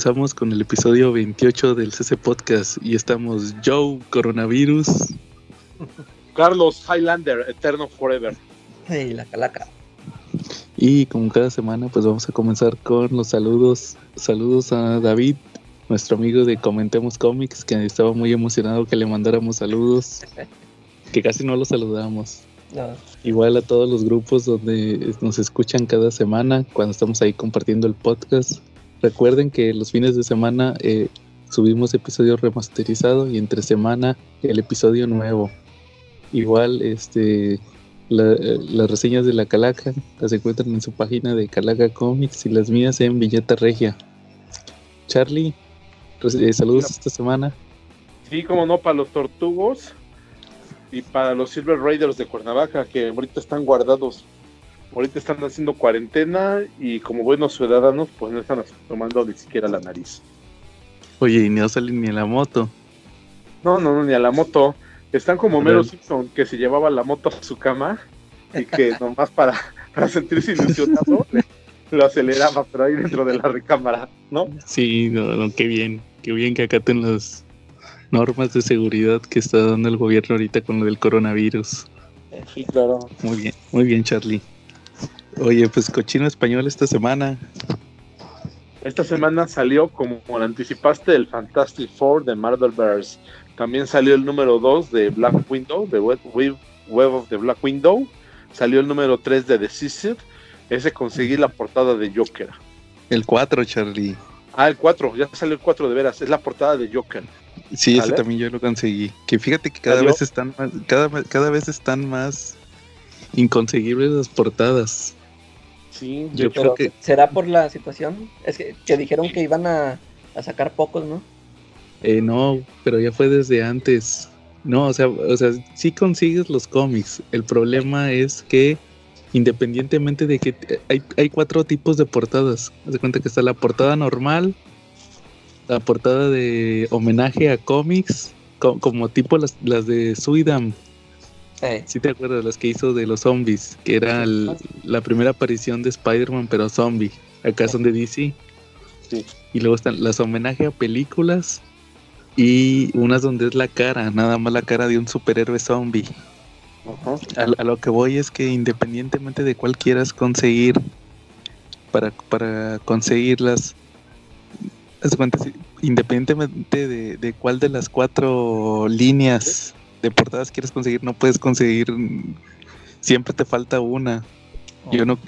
comenzamos con el episodio 28 del CC Podcast y estamos Joe Coronavirus, Carlos Highlander, Eterno Forever. Y la calaca. Y como cada semana, pues vamos a comenzar con los saludos. Saludos a David, nuestro amigo de Comentemos Comics, que estaba muy emocionado que le mandáramos saludos, que casi no lo saludamos. No, Igual a todos los grupos donde nos escuchan cada semana cuando estamos ahí compartiendo el podcast. Recuerden que los fines de semana eh, subimos episodio remasterizado y entre semana el episodio nuevo. Igual este la- las reseñas de la Calaca las encuentran en su página de Calaca Comics y las mías en Villeta Regia. Charlie, eh, saludos esta semana. Sí, como no, para los tortugos y para los Silver Raiders de Cuernavaca, que ahorita están guardados. Ahorita están haciendo cuarentena y como buenos ciudadanos, pues no están tomando ni siquiera la nariz. Oye, y no salen ni en la moto. No, no, no, ni a la moto. Están como A Mero. Simpson, que se llevaba la moto a su cama y que nomás para, para sentirse ilusionado le- lo aceleraba, pero ahí dentro de la recámara, ¿no? Sí, no, no, qué bien, qué bien que acaten las normas de seguridad que está dando el gobierno ahorita con lo del coronavirus. Sí, claro. Muy bien, muy bien, Charlie. Oye, pues cochino español esta semana. Esta semana salió, como lo anticipaste, el Fantastic Four de Marvelverse. También salió el número 2 de Black Widow, de Web, of the Black Window. Salió el número 3 de Decisive. Ese conseguí la portada de Joker. El 4, Charlie. Ah, el 4, ya salió el 4 de veras. Es la portada de Joker. Sí, ese también yo lo conseguí. Que fíjate que cada ¿Salió? vez están más, cada, cada vez están más inconseguibles las portadas. Sí, Yo pero creo que ¿será por la situación? Es que, que dijeron que iban a, a sacar pocos, ¿no? Eh, no, pero ya fue desde antes. No, o sea, o sea, sí consigues los cómics. El problema es que independientemente de que hay, hay cuatro tipos de portadas. Haz de cuenta que está la portada normal, la portada de homenaje a cómics, co- como tipo las, las de Suidam. Eh, Si te acuerdas, las que hizo de los zombies, que era el- la primera aparición de Spider-Man, pero zombie. Acá son de DC. Sí. Y luego están las homenaje a películas y unas donde es la cara, nada más la cara de un superhéroe zombie. A, a lo que voy es que independientemente de cuál quieras conseguir, para, para conseguirlas, independientemente de, de cuál de las cuatro líneas de portadas quieres conseguir, no puedes conseguir, siempre te falta una. Yo no,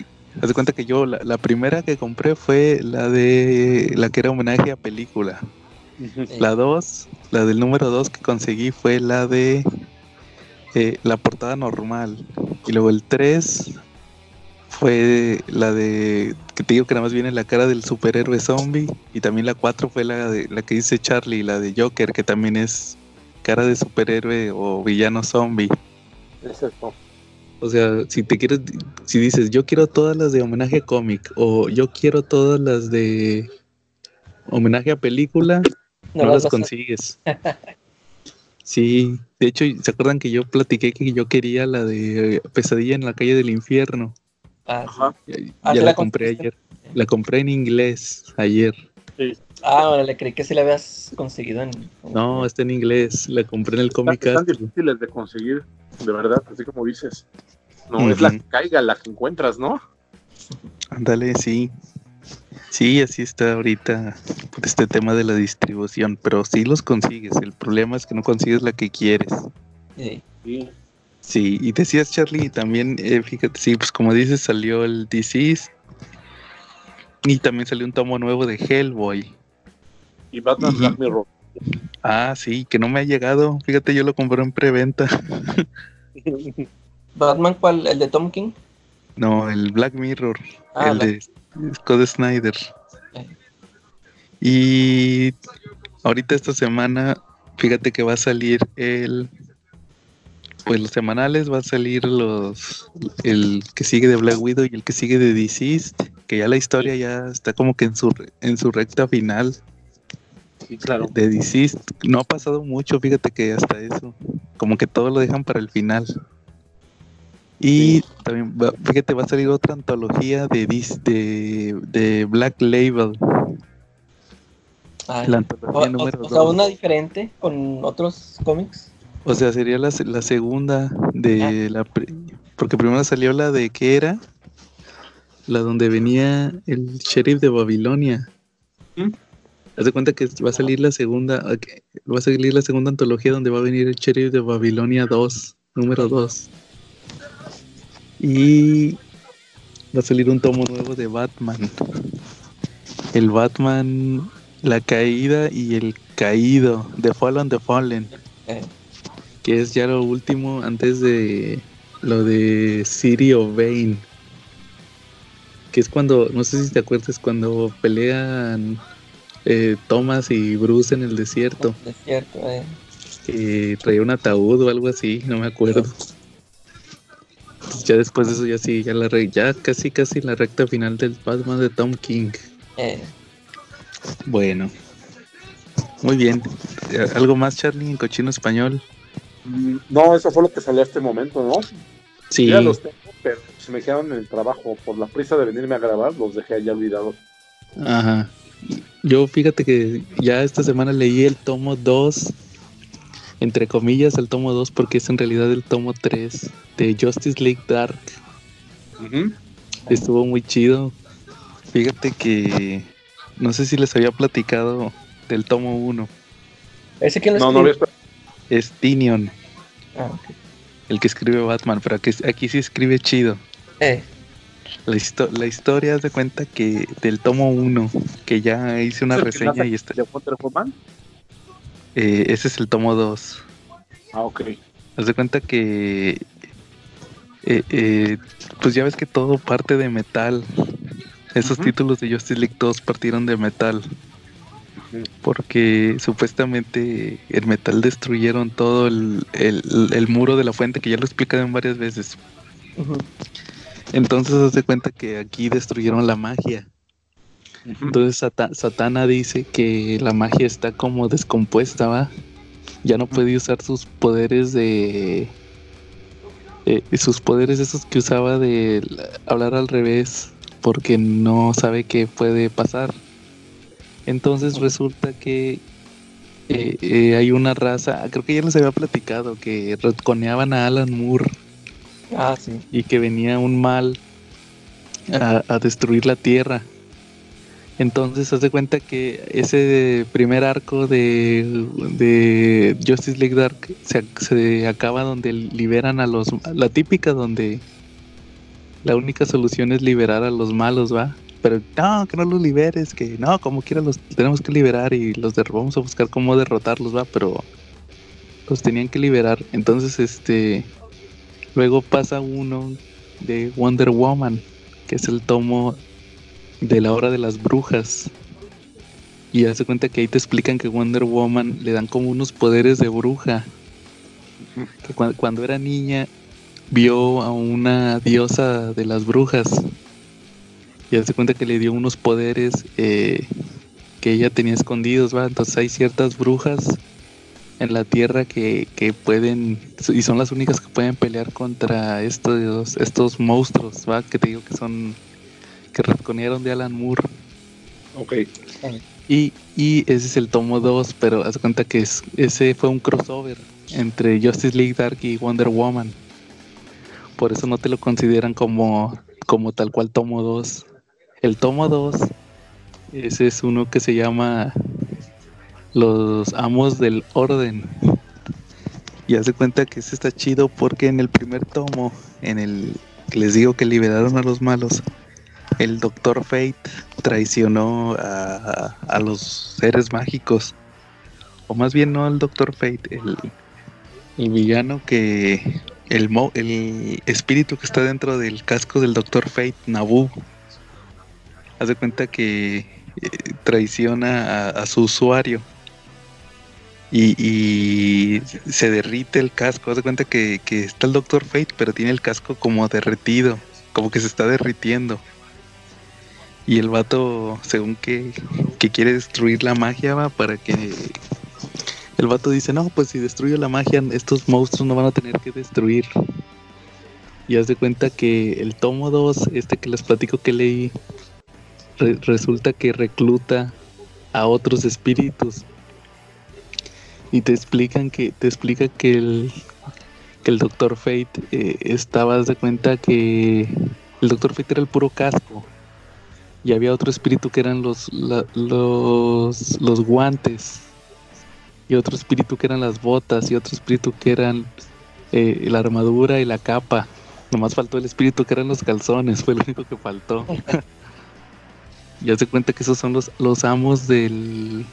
haz de cuenta que yo, la, la primera que compré fue la de, la que era homenaje a película. La 2, la del número 2 que conseguí fue la de eh, la portada normal. Y luego el 3 fue la de que te digo que nada más viene la cara del superhéroe zombie. Y también la 4 fue la de la que dice Charlie, la de Joker, que también es cara de superhéroe o villano zombie. Exacto. O sea, si te quieres, si dices yo quiero todas las de homenaje a cómic o yo quiero todas las de homenaje a película, no, las consigues. Sí, de hecho, ¿se acuerdan que yo platiqué que yo quería la de Pesadilla en la calle del infierno? Ah, Ajá. Ya, Ah, ya ¿sí la la compré ayer. La compré en inglés ayer. Ah, órale, creí que sí la habías conseguido en... No, está en inglés. La compré en el Comic están difíciles de conseguir, de verdad, así como dices. No, es la que caiga, la que encuentras, ¿no? Ándale, sí. Sí, así está ahorita por este tema de la distribución, pero sí los consigues. El problema es que no consigues la que quieres. Sí. Sí. Sí, y decías Charlie, también, eh, fíjate, sí, pues como dices, salió el Disease y también salió un tomo nuevo de Hellboy. Y Batman. Black Mirror. Ah, sí, que no me ha llegado. Fíjate, yo lo compré en preventa. ¿Batman cuál? ¿El de Tom King? No, el Black Mirror, Ah, el Black- de Scott Snyder. Eh. Y ahorita esta semana, fíjate que va a salir el pues los semanales va a salir los el que sigue de Black Widow y el que sigue de Deceased, que ya la historia ya está como que en su en su recta final Sí, claro. de Deceased. No ha pasado mucho, fíjate que hasta eso, como que todo lo dejan para el final. Y también, va- fíjate, va a salir otra antología de, de, de Black Label. Ah, La o, antología o- número o sea, dos. una diferente con otros cómics. O sea, sería la, la segunda de la... pri- Porque primero salió la de ¿qué era? La donde venía el sheriff de Babilonia. ¿Mm? Haz de cuenta que va a salir la segunda, ok, va a salir la segunda antología donde va a venir el sheriff de Babilonia 2, número 2. Y va a salir un tomo nuevo de Batman. El Batman, la caída y el caído, The Fallen, The Fallen que es ya lo último antes de lo de City of Bane. Que es cuando, no sé si te acuerdas, cuando pelean eh, Thomas y Bruce en el desierto. es cierto, eh. Que traía un ataúd o algo así, no me acuerdo. Entonces, ya después de eso, ya sí, ya, la re- ya casi casi la recta final del Batman de Tom King. Eh, Bueno, muy bien. ¿Algo más, Charlie, en cochino español? Mm, No, eso fue lo que salió a este momento, ¿no? Sí. Ya los tengo, pero se me quedaron en el trabajo. Por la prisa de venirme a grabar, los dejé allá olvidados. Ajá. Yo fíjate que ya esta semana leí el tomo 2, entre comillas el tomo 2 porque es en realidad el tomo 3 de Justice League Dark. Estuvo muy chido. Fíjate que no sé si les había platicado del tomo 1. ¿Ese quién lo No, no? Es Tinion, Ah, ok. el que escribe Batman, pero aquí, aquí sí escribe chido. Eh, La, histo- la historia haz de cuenta que del tomo 1, que ya hice una ¿Es reseña y está, de Wonder Woman? eh, ese es el tomo 2. Ah, ok. Haz de cuenta que. eh, eh, pues ya ves que todo parte de metal. Esos títulos de Justice League todos partieron de metal. Porque supuestamente el metal destruyeron todo el, el- el muro de la fuente, que ya lo en varias veces. ujú. Entonces haz de cuenta que aquí destruyeron la magia. Entonces Sata- Satana dice que la magia está como descompuesta, ¿va? Ya no puede usar sus poderes de... eh, sus poderes esos que usaba de hablar al revés, porque no sabe qué puede pasar. Entonces resulta que eh, eh, hay una raza, creo que ya les había platicado, que retconeaban a Alan Moore Ah, sí. y que venía un mal a, destruir la tierra. Entonces, haz de cuenta que ese primer arco de, de Justice League Dark se, ac- se acaba donde liberan a los. La típica donde la única solución es liberar a los malos, ¿va? Pero no, que no los liberes, que no, como quiera los tenemos que liberar y los vamos a buscar cómo derrotarlos, ¿va? Pero los tenían que liberar. Entonces, este. Luego pasa uno de Wonder Woman, que es el tomo de la hora de las brujas. Y hace cuenta que ahí te explican que Wonder Woman le dan como unos poderes de bruja. Que cua- cuando era niña vio a una diosa de las brujas. Y hace cuenta que le dio unos poderes eh, que ella tenía escondidos, ¿va? Entonces hay ciertas brujas en la tierra que, que pueden y son las únicas que pueden pelear contra estos estos monstruos va que te digo que son que retconearon de Alan Moore. Ok. y, y ese es el tomo 2 pero haz cuenta que es, ese fue un crossover entre Justice League Dark y Wonder Woman. Por eso no te lo consideran como como tal cual tomo 2 el tomo 2 ese es uno que se llama los amos del orden. Y hace cuenta que ese está chido porque en el primer tomo, en el que les digo que liberaron a los malos, el Doctor Fate traicionó a, a los seres mágicos. O más bien no al Doctor Fate, el, el villano que... El, mo- el espíritu que está dentro del casco del Doctor Fate, Nabu. Hace cuenta que eh, traiciona a, a su usuario y, y se derrite el casco. Haz de cuenta que, que está el Doctor Fate, pero tiene el casco como derretido, como que se está derritiendo. Y el vato, según que, que quiere destruir la magia, va para que. El vato dice: No, pues si destruyo la magia, estos monstruos no van a tener que destruir. Y haz de cuenta que el tomo 2, este que les platico que leí, re- resulta que recluta a otros espíritus. Y te explican que, te explica que el, que el Doctor Fate eh, estaba de cuenta que el Doctor Fate era el puro casco. Y había otro espíritu que eran los, los, los guantes. Y otro espíritu que eran las botas. Y otro espíritu que eran eh, la armadura y la capa. Nomás faltó el espíritu que eran los calzones. Fue lo único que faltó. ya se cuenta que esos son los, los amos del,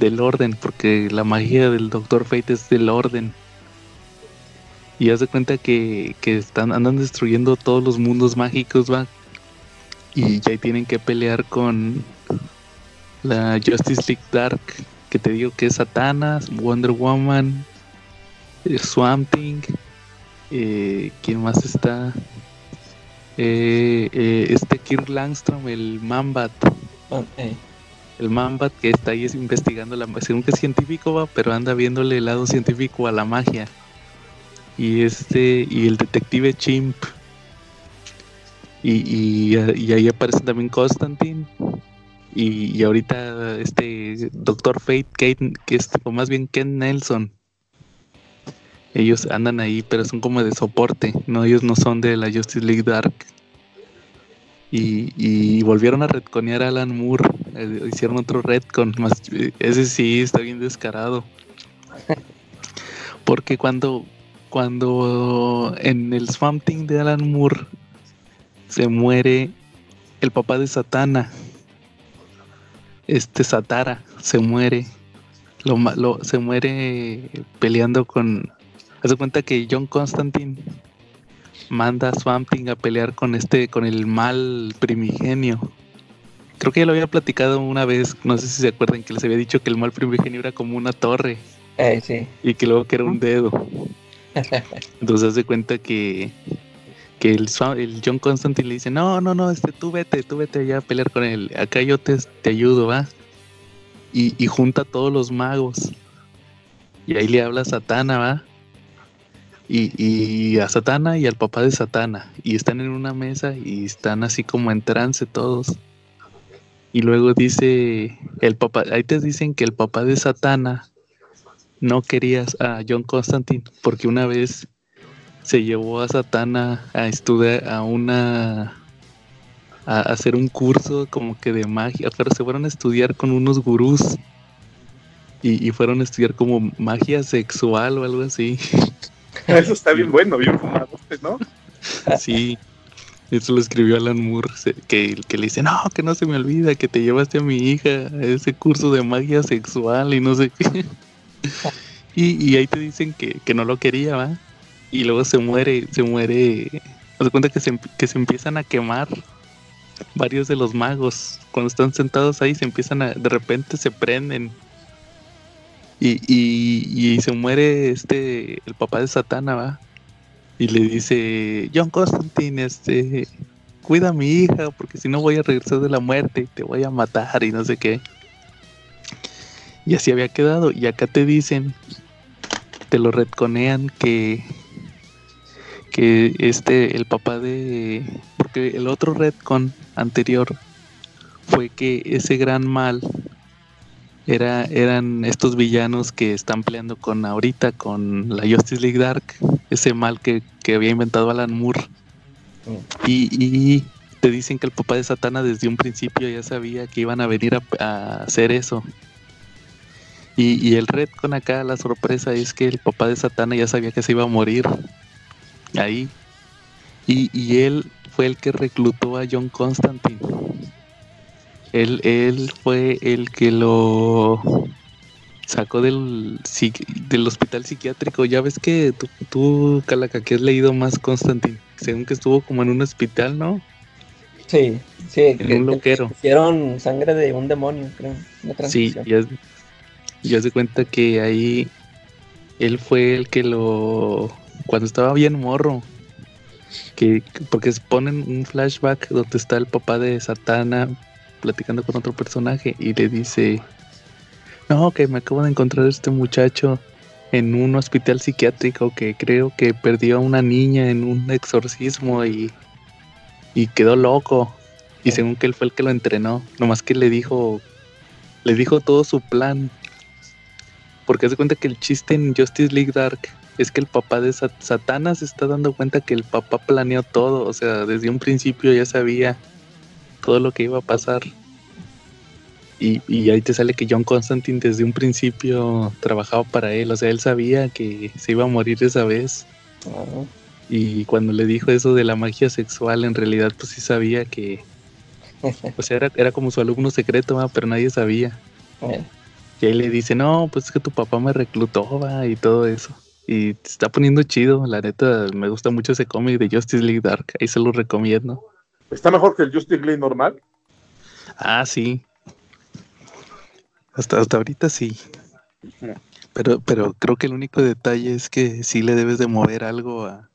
del orden. Porque la magia del Doctor Fate es del orden. Y se cuenta que, que están, andan destruyendo todos los mundos mágicos, va. Y ya tienen que pelear con la Justice League Dark, que te digo que es Satana, Wonder Woman, eh, Swamp Thing, eh, ¿quién más está? Eh, este Kirk Langstrom, el Mambat. El Mambat que está ahí investigando la según que es científico va, pero anda viéndole el lado científico a la magia. Y este y el detective Chimp. Y, y, ahí aparece también Constantine. Y, ahorita este Doctor Fate Kate, que es o más bien Ken Nelson. Ellos andan ahí pero son como de soporte no ellos no son de la Justice League Dark y, y volvieron a retconear a Alan Moore eh, hicieron otro retcon más ese sí está bien descarado porque cuando cuando en el Swamp Thing de Alan Moore se muere el papá de Satana, este Satara se muere, lo, se muere peleando con. Haz cuenta que John Constantine manda a Swamp Thing a pelear con este, con el mal primigenio. Creo que ya lo había platicado una vez, no sé si se acuerdan que les había dicho que el mal primigenio era como una torre. Eh, sí. Y que luego que era un dedo. Entonces hace cuenta que, que el, el, John Constantine le dice, no, no, no, este, tú vete, tú vete allá a pelear con él. Acá yo te, te ayudo, ¿va? Y, junta a todos los magos. Y ahí le habla a Satana, ¿va? Y, y, a Satana y al papá de Satana. Y están en una mesa y están así como en trance todos. Y luego dice el papá, ahí te dicen que el papá de Satana no querías a John Constantine porque una vez se llevó a Satana a estudiar a una a hacer un curso como que de magia, pero se fueron a estudiar con unos gurús y, fueron a estudiar como magia sexual o algo así. Eso está bien bueno, bien fumado, ¿no? Sí, eso lo escribió Alan Moore, que, que le dice, no, que no se me olvida que te llevaste a mi hija a ese curso de magia sexual y no sé qué. y, ahí te dicen que, no lo quería, ¿va? Y luego se muere, se muere. Se cuenta que se, que se empiezan a quemar varios de los magos. Cuando están sentados ahí, se empiezan a. De repente se prenden. Y, y, se muere este. El papá de Satana, ¿va? Y le dice: John Constantine, este. Cuida a mi hija, porque si no voy a regresar de la muerte y te voy a matar y no sé qué. Y así había quedado. Y acá te dicen, te lo retconean que que este el papá de porque el otro retcon anterior fue que ese gran mal era eran estos villanos que están peleando con ahorita con la Justice League Dark ese mal que, había inventado Alan Moore mm. y, te dicen que el papá de Satana desde un principio ya sabía que iban a venir a hacer eso y, el red con acá, la sorpresa es que el papá de Satana ya sabía que se iba a morir ahí. Y, él fue el que reclutó a John Constantine. Él, él fue el que lo sacó del, del hospital psiquiátrico. Ya ves que tú, tú, Calaca, que has leído más Constantine, según que estuvo como en un hospital, ¿no? Sí, sí. En un loquero. Hicieron sangre de un demonio, creo. sí, ya, ya se cuenta que ahí él fue el que lo. Cuando estaba bien morro. Que, porque se ponen un flashback donde está el papá de Satana platicando con otro personaje y le dice: No, que me acabo de encontrar este muchacho en un hospital psiquiátrico que creo que perdió a una niña en un exorcismo y, y quedó loco. Y según que él fue el que lo entrenó, nomás que le dijo le dijo todo su plan. Porque hace cuenta que el chiste en Justice League Dark es que el papá de Satana se está dando cuenta que el papá planeó todo. O sea, desde un principio ya sabía todo lo que iba a pasar. Y, y, ahí te sale que John Constantine desde un principio trabajaba para él. O sea, él sabía que se iba a morir esa vez. Y cuando le dijo eso de la magia sexual, en realidad pues sí sabía que... O sea, era, era como su alumno secreto, pero nadie sabía. Y ahí le dice, no, pues es que tu papá me reclutó, va, y todo eso. Y está poniendo chido, la neta, me gusta mucho ese cómic de Justice League Dark, ahí se lo recomiendo. ¿Está mejor que el Justice League normal? Ah, sí. Hasta, hasta ahorita sí. Pero, pero creo que el único detalle es que sí le debes de mover algo a,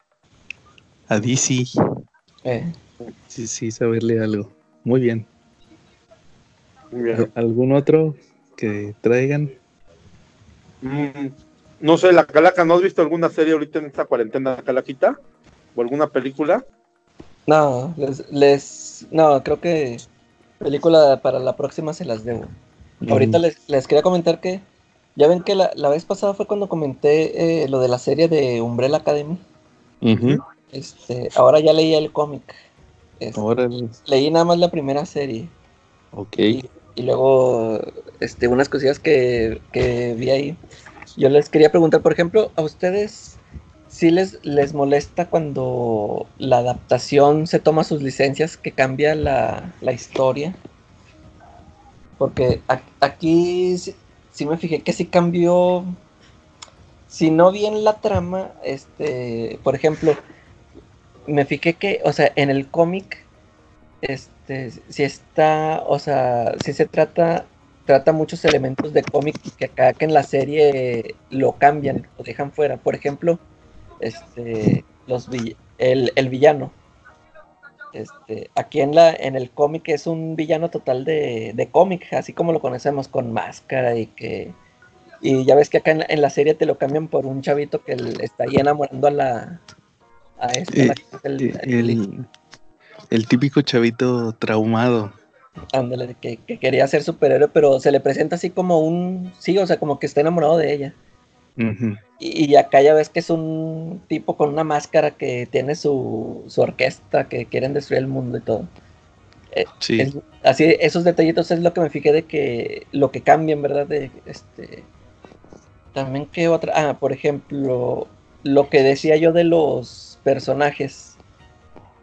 a DC. Eh. Sí, sí, saberle algo. Muy bien. Muy bien. ¿Algún otro que traigan? Mm, no sé, la Calaca, ¿no has visto alguna serie ahorita en esta cuarentena, Calaquita? ¿O alguna película? No, les, no, creo que película para la próxima se las debo. Ahorita les, les, quería comentar que ya ven que la, la vez pasada fue cuando comenté eh, lo de la serie de Umbrella Academy. Este, ahora ya leí el cómic. Este, leí nada más la primera serie. Ok. Y, luego, este, unas cosillas que, que, vi ahí. Yo les quería preguntar, por ejemplo, a ustedes, si les, les molesta cuando la adaptación se toma sus licencias, que cambia la, la historia? Porque aquí sí, me fijé que sí cambió, si no bien la trama, este, por ejemplo, me fijé que, o sea, en el cómic, este, si está, o sea, si se trata, trata muchos elementos de cómic que acá que en la serie lo cambian, lo dejan fuera. Por ejemplo, este, los el, el villano. Este, aquí en la, en el cómic es un villano total de, de cómic, así como lo conocemos, con máscara y que y ya ves que acá en la, serie te lo cambian por un chavito que está ahí enamorando a la, eh, el, típico chavito traumado. Ándale, que, quería ser superhéroe, pero se le presenta así como un. Sí, o sea, como que está enamorado de ella. Y, acá ya ves que es un tipo con una máscara que tiene su, orquesta, que quieren destruir el mundo y todo. Eh, sí. así, esos detallitos es lo que me fijé de que lo que cambian, ¿verdad? De este. También que otra. Ah, por ejemplo, lo que decía yo de los personajes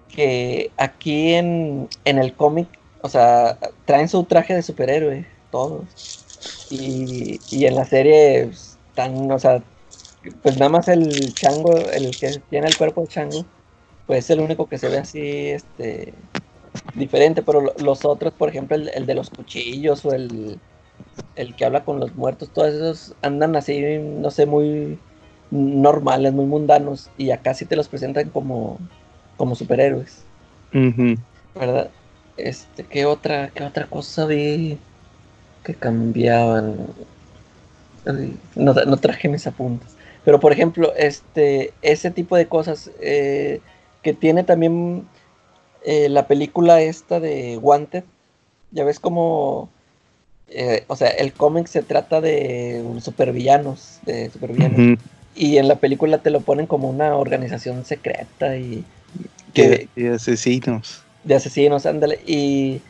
que aquí en, en el cómic, o sea, traen su traje de superhéroe, todos. Y, y en la serie están, o sea, pues nada más el chango, el que tiene el cuerpo de chango, pues es el único que se ve así, este, diferente, pero los otros, por ejemplo, el, de los cuchillos o el, el que habla con los muertos, todos esos andan así, no sé, muy normales, muy mundanos, y acá sí te los presentan como, como superhéroes. ¿Verdad? Este, ¿qué otra, qué otra cosa vi que cambiaban? No, no, traje mis apuntes. Pero por ejemplo, este, ese tipo de cosas eh, que tiene también eh, la película esta de Wanted. Ya ves como, eh, o sea, el cómic se trata de supervillanos, de supervillanos y en la película te lo ponen como una organización secreta y... Que, de asesinos. De asesinos, ándale. Y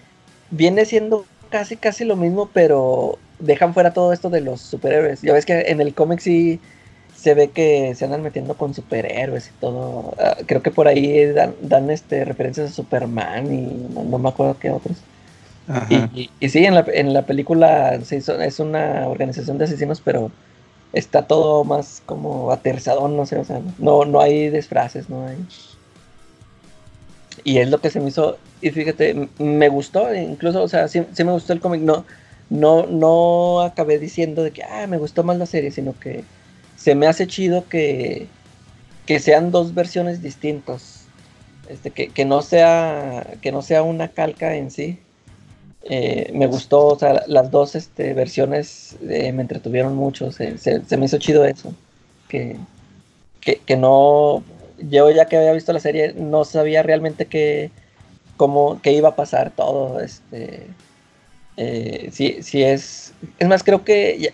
viene siendo casi, casi lo mismo, pero dejan fuera todo esto de los superhéroes. Ya ves que en el cómic sí se ve que se andan metiendo con superhéroes y todo. Ah, creo que por ahí dan, este referencias a Superman y no, me acuerdo qué otros. Y, y, sí, en la, en la película es una organización de asesinos, pero está todo más como aterrizado, no sé, o sea, no, no hay disfraces, no hay. Y es lo que se me hizo, y fíjate, me gustó, incluso, o sea, sí, me gustó el cómic, no, no, no acabé diciendo de que, ah, me gustó más la serie, sino que se me hace chido que, que sean dos versiones distintas, este, que, que, no sea, que no sea una calca en sí, eh, me gustó, o sea, las dos este, versiones eh, me entretuvieron mucho, se, me hizo chido eso, que, que, no, yo ya que había visto la serie no sabía realmente qué, cómo, qué iba a pasar todo, este, Eh, sí, sí es. Es más, creo que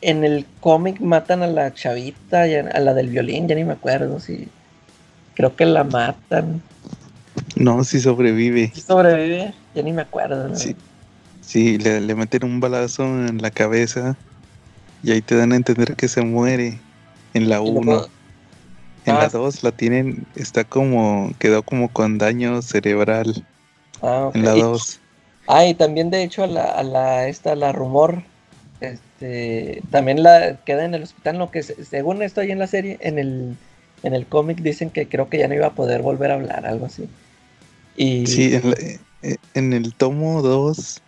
en el cómic matan a la chavita, a la del violín, ya ni me acuerdo. Sí. Creo que la matan. No, sí sobrevive. Sí sobrevive, ya ni me acuerdo. Sí, sí le, le, meten un balazo en la cabeza y ahí te dan a entender que se muere en la 1. En la 2 ah. la tienen, está como, quedó como con daño cerebral. Ah, En la 2. Ah, y también de hecho a la, a la, esta, la rumor, este, también la queda en el hospital, lo que según esto ahí en la serie, en el, en el cómic dicen que creo que ya no iba a poder volver a hablar, algo así. Y... Sí, en, el tomo 2,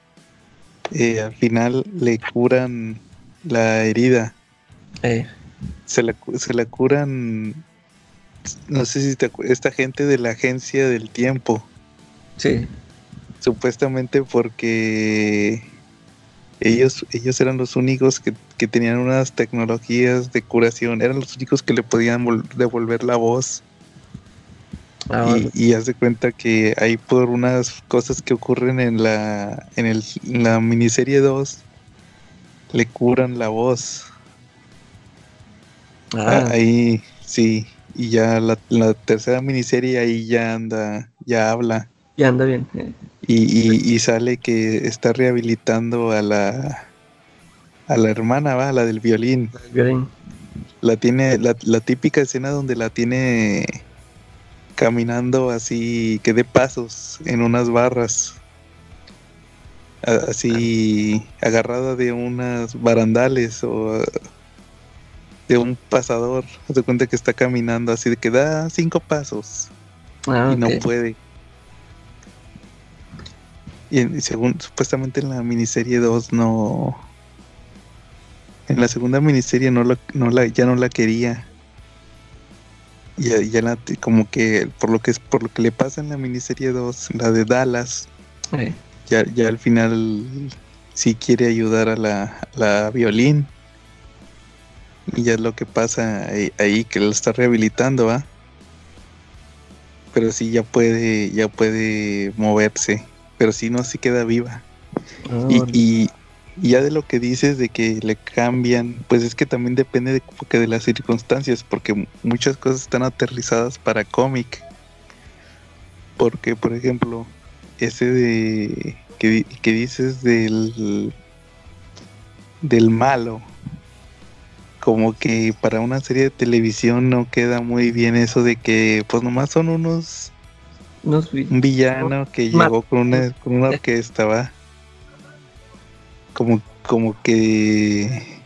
eh, al final le curan la herida. Eh. Se, la, se la curan no sé si te esta gente de la agencia del tiempo. Sí. Supuestamente porque ellos, ellos eran los únicos que, tenían unas tecnologías de curación, eran los únicos que le podían devolver la voz. Ah, y, y haz de cuenta que hay por unas cosas que ocurren en la, en, el, la miniserie 2, le curan la voz. Ah. Ahí, sí y ya la, tercera miniserie ahí ya anda, ya habla. Ya anda bien. Y, y, sale que está rehabilitando a la a la hermana, va, la del violín. La tiene, la, la típica escena donde la tiene caminando así, que de pasos en unas barras. Así agarrada de unas barandales o de un pasador. Se cuenta que está caminando así de que da cinco pasos ah, y no puede. Y, según supuestamente en la miniserie 2 no. En la segunda miniserie no, no la, ya no la quería. Y ya, ya la, como que por lo que es por lo que le pasa en la miniserie 2, la de Dallas, ya, ya al final sí quiere ayudar a la, la violín y ya es lo que pasa ahí, que lo está rehabilitando, ¿va? Pero sí ya puede, ya puede moverse. Pero si no, sí queda viva. Ah, y, ya de lo que dices de que le cambian, pues es que también depende de, de las circunstancias, porque muchas cosas están aterrizadas para cómic. Porque, por ejemplo, ese de que, que dices del del malo, como que para una serie de televisión no queda muy bien eso de que pues nomás son unos, un villano que llegó con una, con una orquesta, va. Como, como que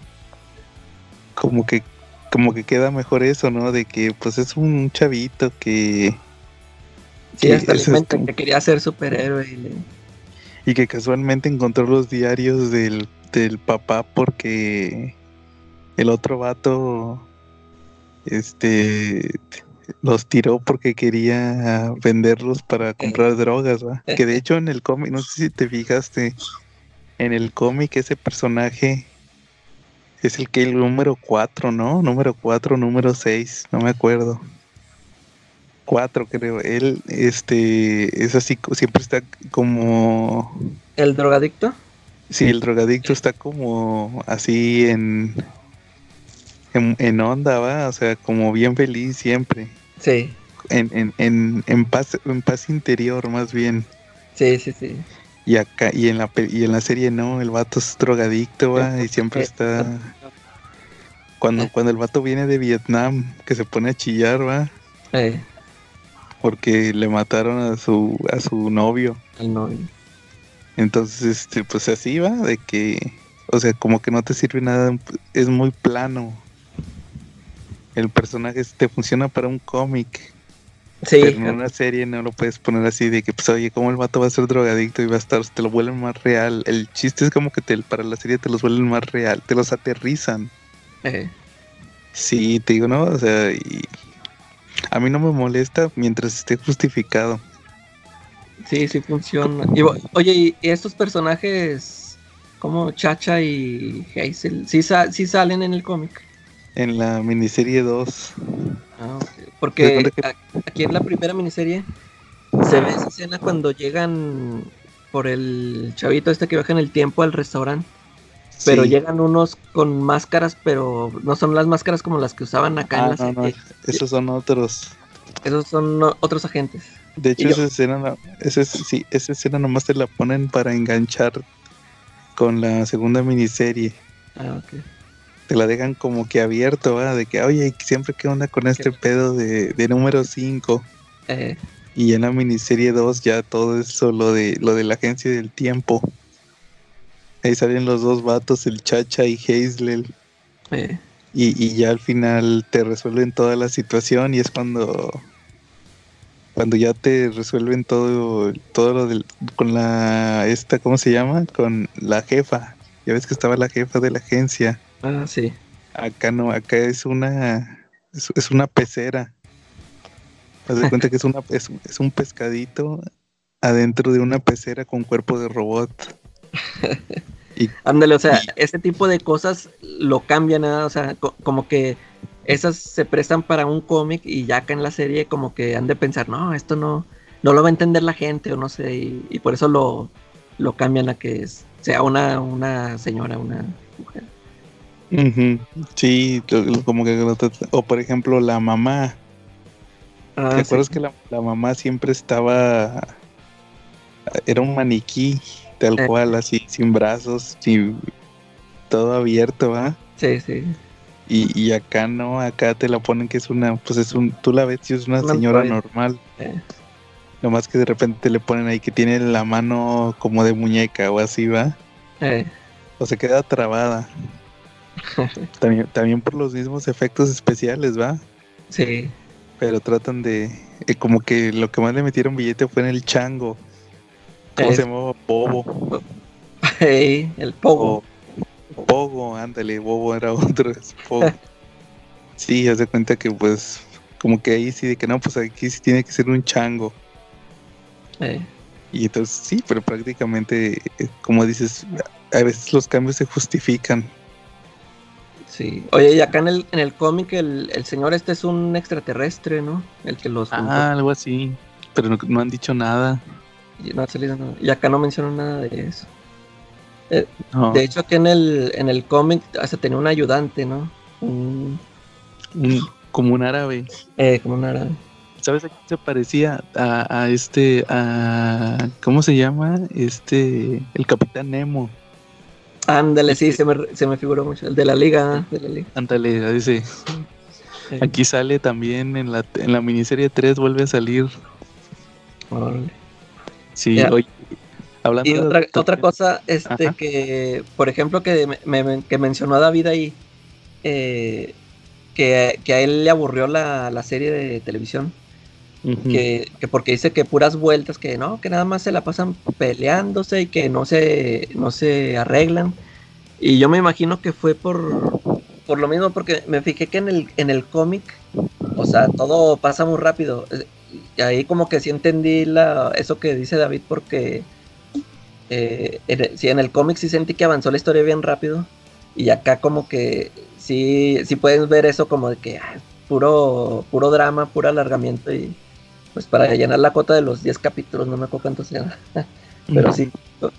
como que como que queda mejor eso, ¿no? De que pues es un chavito que Sí, hasta el que quería ser superhéroe y, y que casualmente encontró los diarios del, del papá porque el otro vato este los tiró porque quería venderlos para comprar drogas, ¿va? Que de hecho en el cómic, no sé si te fijaste, en el cómic ese personaje es el que el número 4, ¿no? Número 4, número 6, no me acuerdo. 4 creo. Él este es así siempre está como ¿El drogadicto? Sí, el drogadicto está como así en en, onda, va, o sea, como bien feliz siempre. Sí. En, en, en, en, paz, en paz interior, más bien. Sí, sí, sí. Y acá, y en la y en la serie no, el vato es drogadicto, va, y siempre está. Cuando, eh. cuando el vato viene de Vietnam, que se pone a chillar, va. Eh. Porque le mataron a su, a su novio. Al novio. Entonces, este, pues así va, de que, o sea, como que no te sirve nada, es muy plano el personaje te funciona para un cómic. Sí. Pero en una serie no lo puedes poner así de que, pues, oye, ¿cómo el vato va a ser drogadicto y va a estar, te lo vuelven más real? El chiste es como que te, para la serie te los vuelven más real, te los aterrizan. Eh. Sí, te digo, ¿no? O sea, y a mí no me molesta mientras esté justificado. Sí, sí funciona. oye, ¿y estos personajes como Chacha y Hazel, sí, sí salen en el cómic? En la miniserie 2. Ah, Porque aquí en la primera miniserie se ve esa escena cuando llegan por el chavito este que viaja en el tiempo al restaurante. Pero llegan unos con máscaras, pero no son las máscaras como las que usaban acá en Ah, la no, no, serie. esos son otros. Esos son no- otros agentes. De hecho, esa escena, no- esa, es- sí, esa escena nomás te la ponen para enganchar con la segunda miniserie. Ah, ok. Te la dejan como que abierto, ¿va? De que, oye, siempre qué onda con este pedo de, de número 5. Eh, Y en la miniserie 2 ya todo eso, lo de, lo de la agencia del tiempo. Ahí salen los dos vatos, el Chacha y Hazel. eh, Y, y ya al final te resuelven toda la situación y es cuando cuando ya te resuelven todo todo lo del con la esta cómo se llama con la jefa ya ves que estaba la jefa de la agencia ah, sí. acá no acá es una es, es una pecera haz de cuenta que es una es, es un pescadito adentro de una pecera con cuerpo de robot y Ándale, o sea, Y- ese tipo de cosas lo cambian, ¿ah? o sea, co- como que esas se prestan para un cómic y ya acá en la serie como que han de pensar, no, esto no, no lo va a entender la gente o no sé, y, y por eso lo, lo cambian a que es- sea una, una señora, una mujer. Ujú, sí como que o por ejemplo la mamá Ah, ¿Te sí. acuerdas que la, la mamá siempre estaba... Era un maniquí, tal Eh. cual, así, sin brazos, sin, todo abierto, ¿va? Sí, sí. Y, y acá no, acá te la ponen que es una, pues es un, tú la ves y es una Un señora normal. Eh, Nomás que de repente le ponen ahí que tiene la mano como de muñeca o así, ¿va? eh, O se queda trabada. También, también por los mismos efectos especiales, ¿va? sí. Pero tratan de... eh, como que lo que más le metieron billete fue en el chango. ¿Cómo Es- se llamaba? Bobo. Ey, el pogo. O Pogo, ándale, Bobo era otro, es Pogo. sí, haz de cuenta que pues, como que ahí sí, de que no, pues aquí sí tiene que ser un chango. Eh, Y entonces sí, pero prácticamente, eh, como dices, a veces los cambios se justifican. Sí. Oye, y acá en el, en el cómic el, el señor este es un extraterrestre, ¿no? El que los juntó. Ah, algo así. Pero no, no han dicho nada. Y no ha salido nada. Y acá no mencionan nada de eso. No, De hecho, aquí en el, en el cómic hasta tenía un ayudante, ¿no? Un- un- como un árabe. eh, como una árabe. ¿Sabes a quién se parecía? A, a este, a... ¿Cómo se llama? Este, el Capitán Nemo. Ándale, sí, se me, se me figuró mucho. El de la liga, de la liga. Ándale. Sí. Aquí sale también en la, en la miniserie 3, vuelve a salir. Órale. Sí, Ya. oye, hablando Y otra, otra cosa, este, Ajá. que, por ejemplo, que, me- me- que mencionó David ahí, eh, que, que a él le aburrió la, la serie de televisión, Que, que porque dice que puras vueltas, que no, que nada más se la pasan peleándose y que no se, no se arreglan. Y yo me imagino que fue por, por lo mismo, porque me fijé que en el, en el cómic, o sea, todo pasa muy rápido. Y ahí como que sí entendí la, eso que dice David, porque eh, en sí, en el cómic sí sentí que avanzó la historia bien rápido. Y acá como que sí, sí pueden ver eso como de que ah, puro, puro drama, puro alargamiento y pues para llenar la cuota de los 10 capítulos, no me acuerdo cuántos eran. Pero sí,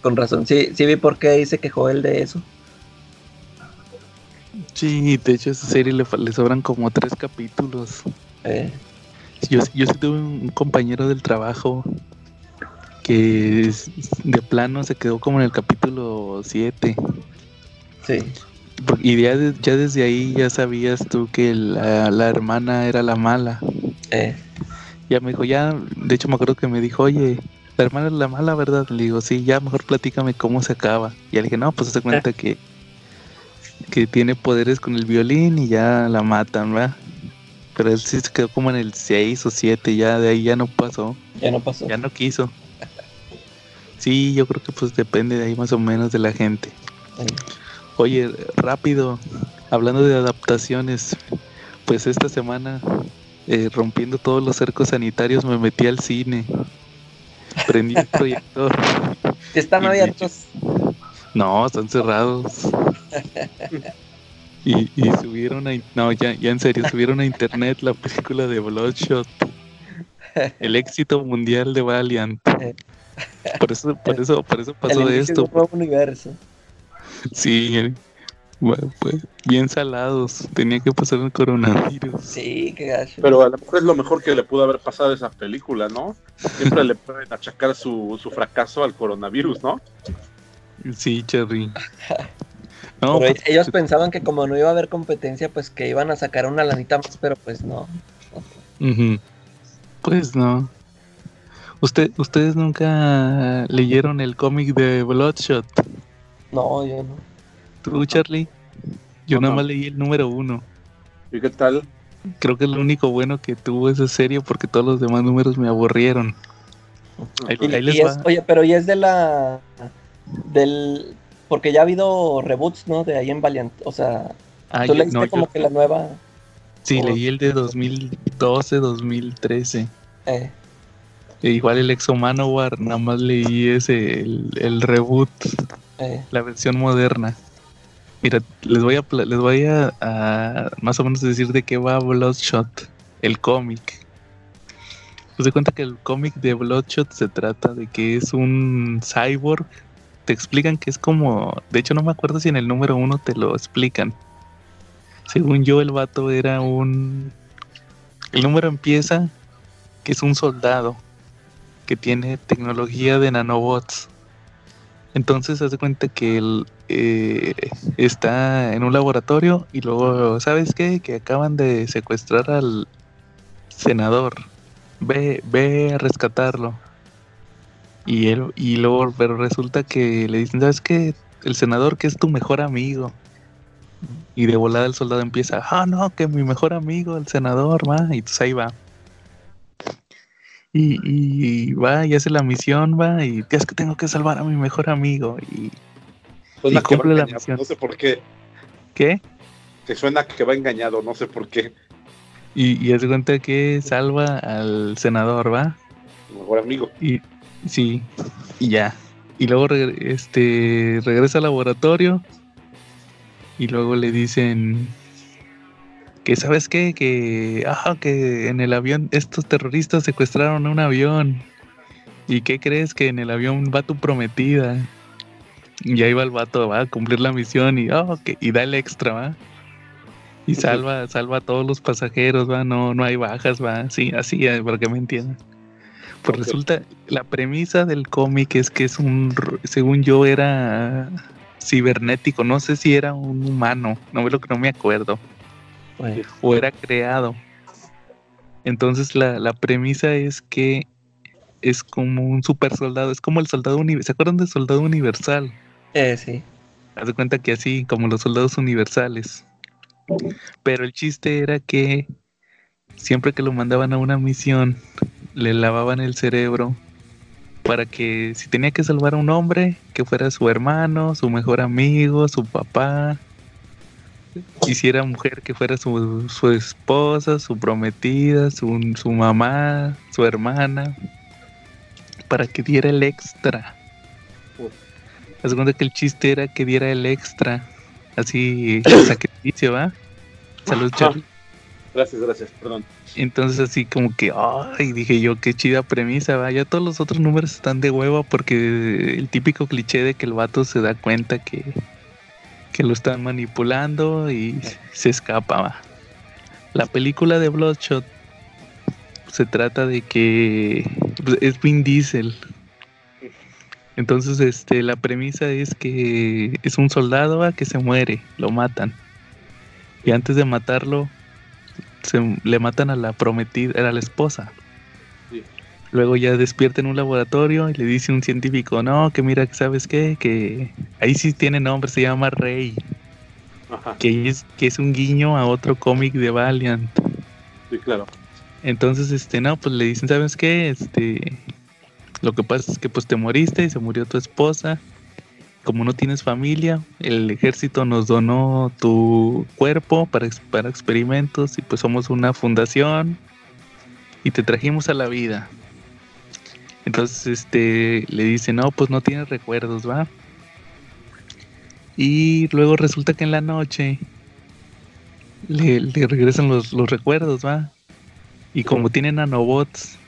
con- razón, sí, sí vi por qué ahí se quejó él de eso. Sí, de hecho a esa serie le, le sobran como tres capítulos. Eh, Yo, yo sí tuve un compañero del trabajo que es- de plano se quedó como en el capítulo 7. sí, Y ya, ya desde ahí ya sabías tú que la, la hermana era la mala. eh, Ya me dijo, ya, de hecho me acuerdo que me dijo, oye, la hermana es la mala, ¿verdad? Le digo, sí, ya mejor platícame cómo se acaba. Y le dije, no, pues se cuenta que, que tiene poderes con el violín y ya la matan, ¿verdad? Pero él sí se quedó como en el 6 o 7, ya de ahí ya no pasó, ya no pasó. ya no quiso. Sí, yo creo que pues depende de ahí más o menos de la gente. Oye, rápido, hablando de adaptaciones, pues esta semana, eh, rompiendo todos los cercos sanitarios, me metí al cine. Prendí el proyector. están abiertos. No, están cerrados. Y, y subieron a... No, ya, ya en serio, subieron a internet la película de Bloodshot. el éxito mundial de Valiant. Por eso, por eso, por eso pasó esto. De un universo. Sí, bueno, pues bien salados. Tenía que pasar el coronavirus. Sí, qué gacho. Pero a lo mejor es lo mejor que le pudo haber pasado a esa película, ¿no? Siempre le pueden achacar su, su fracaso al coronavirus, ¿no? Sí, Cherry. No, pues, ellos pensaban que como no iba a haber competencia, pues que iban a sacar una lanita más, pero pues no. Pues no. ¿Usted, ¿Ustedes nunca leyeron el cómic de Bloodshot? No, yo no. ¿Tú, Charlie? Yo nada más leí el número uno. ¿Y qué tal? Creo que es lo único bueno que tuvo esa serie porque todos los demás números me aburrieron. Ahí, les va. oye, pero ¿y es de la... del... Porque ya ha habido reboots, ¿no? De ahí en Valiant. O sea, ah, tú leíste como que la nueva... Sí, leí el de 2012, 2013. Eh. E igual el Exo Manowar, nada más leí ese, el, reboot, eh. la versión moderna. Mira, les voy a les voy a, más o menos decir de qué va Bloodshot, el cómic. Pues se cuenta que el cómic de Bloodshot se trata de que es un cyborg. Te explican que es como, de hecho no me acuerdo si en el número uno te lo explican. Según yo el vato era un, el número empieza que es un soldado que tiene tecnología de nanobots. Entonces hace cuenta que él eh, está en un laboratorio y luego, ¿sabes qué? Que acaban de secuestrar al senador. Ve, ve a rescatarlo. Y él, y luego, pero resulta que le dicen, ¿sabes qué? El senador que es tu mejor amigo. Y de volada el soldado empieza, ah, no, que mi mejor amigo, el senador, va. Y entonces ahí va. Y, va y hace la misión, va, y es que tengo que salvar a mi mejor amigo. Y, cumple la misión. No sé por qué. ¿Qué? Que suena que va engañado, no sé por qué. Y, y hace cuenta que salva al senador, ¿va? Mejor amigo. Y sí, y ya. Y luego este regresa al laboratorio. Y luego le dicen, que sabes qué, que, ah, que en el avión estos terroristas secuestraron un avión. ¿Y qué crees que en el avión va tu prometida? Y ahí va el vato, va a cumplir la misión y, oh, y da el extra, va. Y salva, salva a todos los pasajeros, va, no, no hay bajas, va, sí, así, eh, para que me entiendan. Pues resulta, la premisa del cómic es que es un, según yo era cibernético, no sé si era un humano, no no me acuerdo o era creado. Entonces la, premisa es que es como un super soldado, es como el soldado universal. ¿Se acuerdan del soldado universal? Eh, sí. Haz de cuenta que así, como los soldados universales. Pero el chiste era que siempre que lo mandaban a una misión, le lavaban el cerebro para que si tenía que salvar a un hombre, que fuera su hermano, su mejor amigo, su papá, quisiera mujer que fuera su, su esposa, su prometida, su, su, mamá, su hermana, para que diera el extra. La segunda que el chiste era que diera el extra, así el sacrificio, ¿va? Salud, Charlie. Gracias, gracias, perdón. Entonces así como que, ay, dije yo, qué chida premisa, va. Ya todos los otros números están de hueva porque el típico cliché de que el vato se da cuenta que que lo están manipulando y se escapa. La película de Bloodshot se trata de que pues, es Vin Diesel. Entonces, este, la premisa es que es un soldado que se muere, lo matan. Y antes de matarlo, se, le matan a la prometida, a la esposa. Luego ya despierta en un laboratorio y le dice un científico, no, que mira, ¿sabes qué? Que ahí sí tiene nombre, se llama Rey. Que es, que es un guiño a otro cómic de Valiant. Sí, claro. Entonces, este, no, pues le dicen, ¿sabes qué? Este, lo que pasa es que pues te moriste y se murió tu esposa. Como no tienes familia, el ejército nos donó tu cuerpo para, para experimentos y pues somos una fundación y te trajimos a la vida. Entonces, este, le dice, no, pues no tiene recuerdos, ¿va? Y luego resulta que en la noche le, regresan los, recuerdos, ¿va? Y como tienen nanobots,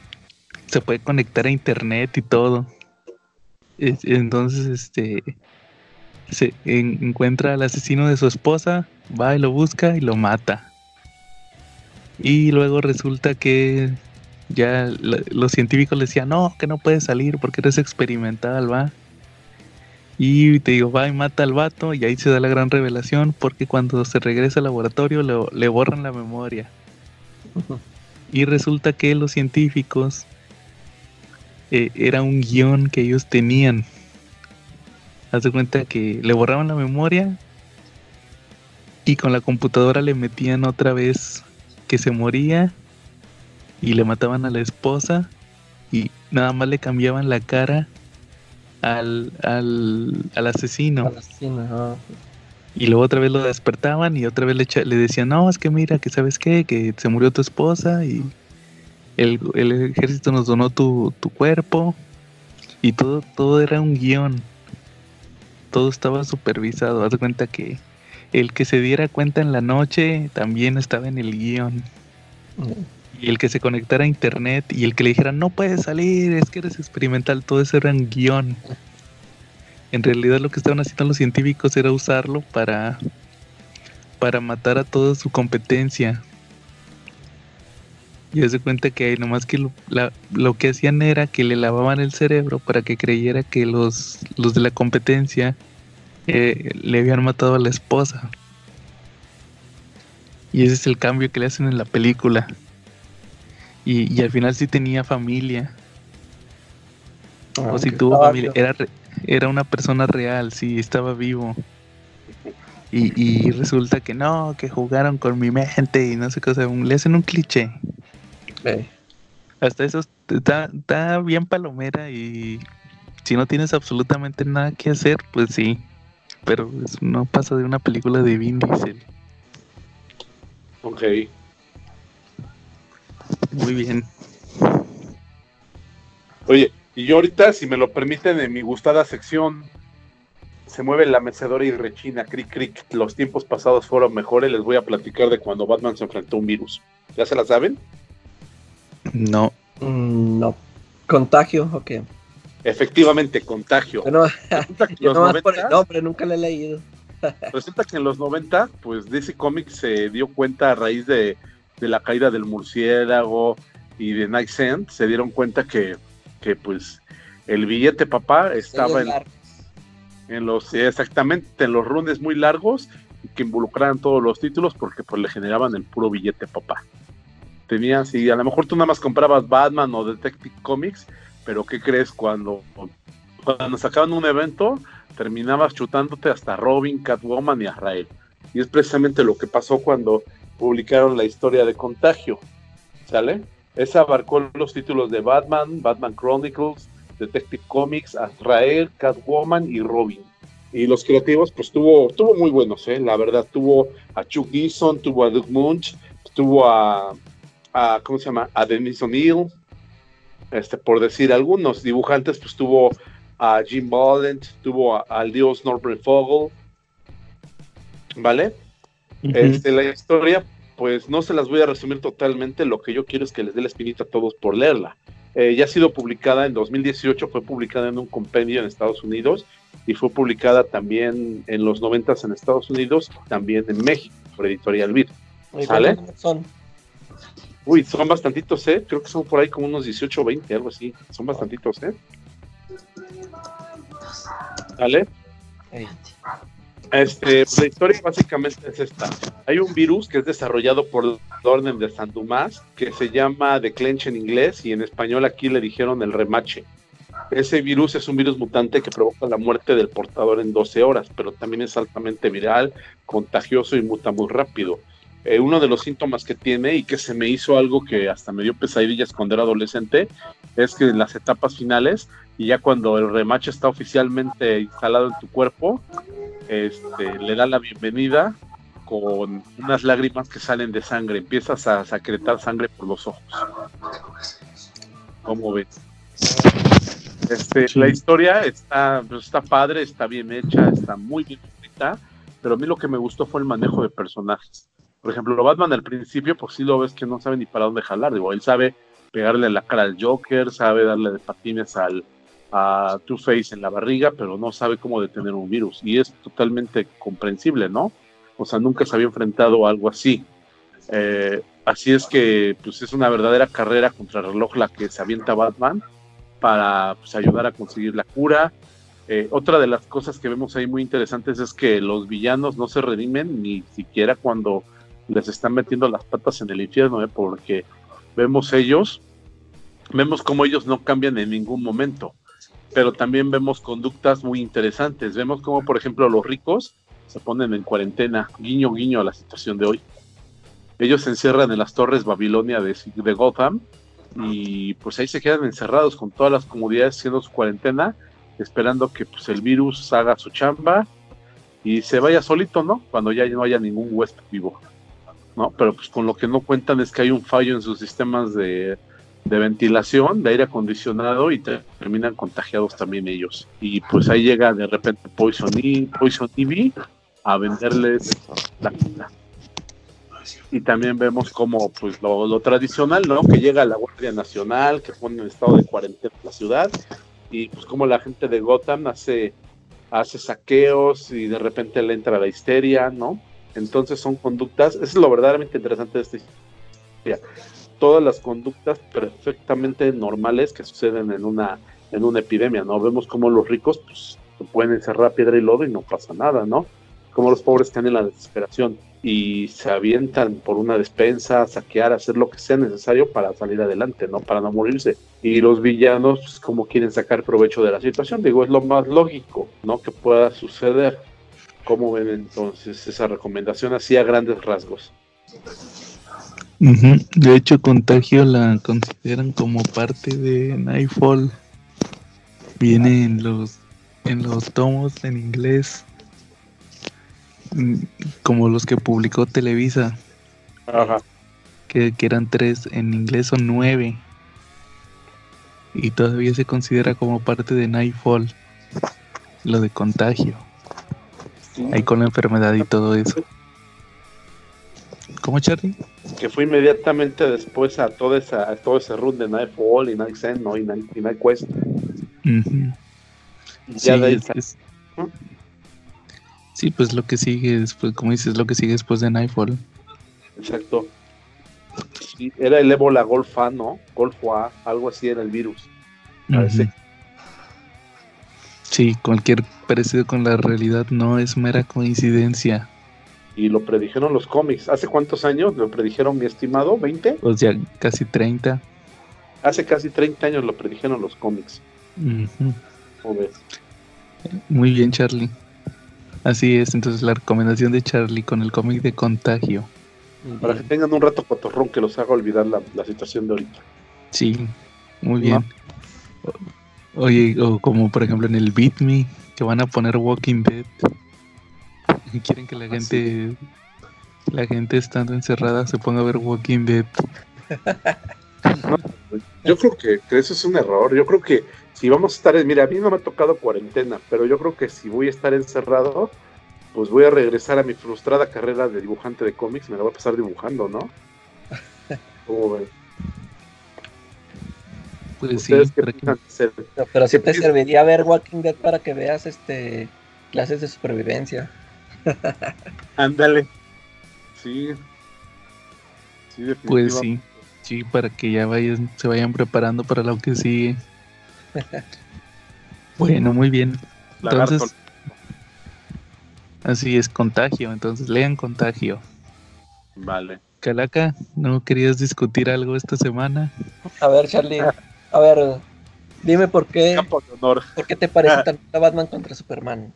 se puede conectar a internet y todo. Entonces, este, se encuentra al asesino de su esposa, va y lo busca y lo mata. Y luego resulta que ya los científicos le decían, no, que no puedes salir porque eres experimental, va. Y te digo, va y mata al vato y ahí se da la gran revelación porque cuando se regresa al laboratorio le, borran la memoria. Y resulta que los científicos eh, era un guion que ellos tenían. Haz de cuenta que le borraban la memoria y con la computadora le metían otra vez que se moría y le mataban a la esposa y nada más le cambiaban la cara al, al, al asesino. Y luego otra vez lo despertaban y otra vez le, le decían, no, es que mira, que sabes qué, que se murió tu esposa y el, ejército nos donó tu, tu, cuerpo y todo, todo era un guion. Todo estaba supervisado. Haz cuenta que el que se diera cuenta en la noche también estaba en el guion. Y el que se conectara a internet y el que le dijera no puedes salir, es que eres experimental, todo eso era. En realidad lo que estaban haciendo los científicos era usarlo para, para matar a toda su competencia. Y se cuenta que nomás que lo, lo, que hacían era que le lavaban el cerebro para que creyera que los, los de la competencia eh, le habían matado a la esposa. Y ese es el cambio que le hacen en la película. Y, al final sí tenía familia. Ah, o si tuvo familia. Era, era una persona real, sí, estaba vivo. Y, resulta que no, que jugaron con mi mente y no sé qué, o sea, le hacen un cliché. Hasta eso está, está bien palomera y si no tienes absolutamente nada que hacer, pues sí. Pero no pasa de una película de Vin Diesel. Ok. Muy bien. Oye, y yo ahorita, si me lo permiten, en mi gustada sección, se mueve la mecedora y rechina, cric, cric. Los tiempos pasados fueron mejores. Les voy a platicar de cuando Batman se enfrentó a un virus. ¿Ya se la saben? No. Mm, no. ¿Contagio o qué? Efectivamente, contagio. No, yo nomás por el nombre, nunca le he leído. resulta que en los 90, pues DC Comics se dio cuenta a raíz de de la caída del murciélago y de Night Sand, se dieron cuenta que, pues el billete papá estaba en, los exactamente en los rundes muy largos y que involucraran todos los títulos porque pues le generaban el puro billete papá. Tenías, y a lo mejor tú nada más comprabas Batman o Detective Comics, pero ¿qué crees cuando, cuando sacaban un evento? Terminabas chutándote hasta Robin, Catwoman y Azrael. Y es precisamente lo que pasó cuando publicaron la historia de Contagio, ¿sale? Esa abarcó los títulos de Batman, Batman Chronicles, Detective Comics, Azrael, Catwoman y Robin. Y los creativos, pues tuvo, tuvo muy buenos, ¿eh? La verdad, tuvo a Chuck Dixon, tuvo a Doug Munch, tuvo a, a ¿cómo se llama? A Dennis O'Neill, este, por decir algunos dibujantes, pues tuvo a Jim Ballant, tuvo al dios Norbert Fogel, ¿vale? Este, la historia, pues no se las voy a resumir totalmente, lo que yo quiero es que les dé la espinita a todos por leerla. Eh, ya ha sido publicada en 2018, fue publicada en un compendio en Estados Unidos y fue publicada también en los 90 en Estados Unidos, también en México, por Editorial Vid. ¿Sale? Son? Uy, son bastantitos, ¿eh? Creo que son por ahí como unos 18 o 20, algo así. Son bastantitos, ¿eh? ¿Sale? Este, la historia básicamente es esta. Hay un virus que es desarrollado por la Orden de San Dumas que se llama The Clench en inglés y en español aquí le dijeron el remache. Ese virus es un virus mutante que provoca la muerte del portador en 12 horas, pero también es altamente viral, contagioso y muta muy rápido. Eh, uno de los síntomas que tiene y que se me hizo algo que hasta me dio pesadillas cuando era adolescente es que en las etapas finales y ya cuando el remache está oficialmente instalado en tu cuerpo, este, le da la bienvenida con unas lágrimas que salen de sangre, empiezas a secretar sangre por los ojos. ¿Cómo ves? Este, La historia está, pues, está padre, está bien hecha, está muy bien escrita, pero a mí lo que me gustó fue el manejo de personajes. Por ejemplo, Batman al principio, pues sí lo ves que no sabe ni para dónde jalar, digo, él sabe pegarle la cara al Joker, sabe darle de patines al, a Two-Face en la barriga, pero no sabe cómo detener un virus. Y es totalmente comprensible, ¿no? O sea, nunca se había enfrentado a algo así. Eh, así es que pues, es una verdadera carrera contra el reloj la que se avienta Batman para pues, ayudar a conseguir la cura. Eh, otra de las cosas que vemos ahí muy interesantes es que los villanos no se redimen ni siquiera cuando les están metiendo las patas en el infierno, ¿eh? porque vemos ellos, vemos cómo ellos no cambian en ningún momento, pero también vemos conductas muy interesantes. Vemos cómo, por ejemplo, los ricos se ponen en cuarentena, guiño, guiño a la situación de hoy. Ellos se encierran en las torres Babilonia de, Gotham y pues ahí se quedan encerrados con todas las comodidades siendo su cuarentena, esperando que pues el virus haga su chamba y se vaya solito, ¿no? Cuando ya no haya ningún huésped vivo. ¿no? Pero pues con lo que no cuentan es que hay un fallo en sus sistemas de, ventilación, de aire acondicionado y terminan contagiados también ellos. Y pues ahí llega de repente Poison, e, Poison TV a venderles la comida. Y también vemos como pues lo, tradicional, ¿no? Que llega la Guardia Nacional, que pone en estado de cuarentena la ciudad, y pues como la gente de Gotham hace, hace saqueos y de repente le entra la histeria, ¿no? Entonces son conductas, eso es lo verdaderamente interesante de esta historia. Todas las conductas perfectamente normales que suceden en una, en una epidemia, ¿no? Vemos como los ricos pues, pueden encerrar piedra y lodo y no pasa nada, ¿no? Como los pobres están en la desesperación y se avientan por una despensa, saquear, hacer lo que sea necesario para salir adelante, ¿no? Para no morirse. Y los villanos, pues, como quieren sacar provecho de la situación, digo, es lo más lógico, ¿no? Que pueda suceder ¿Cómo ven entonces esa recomendación así a grandes rasgos? De hecho, Contagio la consideran como parte de Nightfall. Viene en los, en los tomos en inglés, mm, como los que publicó Televisa. Ajá. Que, que eran tres, en inglés son nueve. Y todavía se considera como parte de Nightfall. Lo de Contagio. Ahí con la enfermedad y todo eso. ¿Cómo, Charlie? Que fue inmediatamente después a, toda esa, todo ese run de Nightfall y Night Zen, ¿no? Y Night, Quest. sí, pues lo que sigue después, como dices, lo que sigue después de Nightfall. Exacto. era el ébola golfa, ¿no? Golfa, algo así era el virus. Sí, cualquier parecido con la realidad no es mera coincidencia. Y lo predijeron los cómics. ¿Hace cuántos años lo predijeron, mi estimado? ¿20? Pues ya casi 30. Hace casi 30 años lo predijeron los cómics. Muy bien, Charlie. Así es, entonces la recomendación de Charlie con el cómic de Contagio. Para que tengan un rato cotorrón que los haga olvidar la, situación de ahorita. Sí, muy bien. Oye, o como por ejemplo en el Beat Me, que van a poner Walking Dead. Quieren que la ah, gente, la gente estando encerrada se ponga a ver Walking Dead. yo creo que, eso es un error. Yo creo que si vamos a estar, mira, a mí no me ha tocado cuarentena, pero yo creo que si voy a estar encerrado, pues voy a regresar a mi frustrada carrera de dibujante de cómics, me la voy a pasar dibujando, ¿no? ¿Cómo ven? Pues sí, pero, si te serviría ver Walking Dead para que veas este clases de supervivencia. Ándale. Sí. Sí, Pues sí. Sí, para que ya vayan, se vayan preparando para lo que sigue. bueno, muy bien. Entonces, así es, contagio. Entonces, lean contagio. Vale. Calaca, ¿no querías discutir algo esta semana? A ver, Charlie. A ver, dime por qué. Por, honor. ¿Por qué te parece tan Batman contra Superman?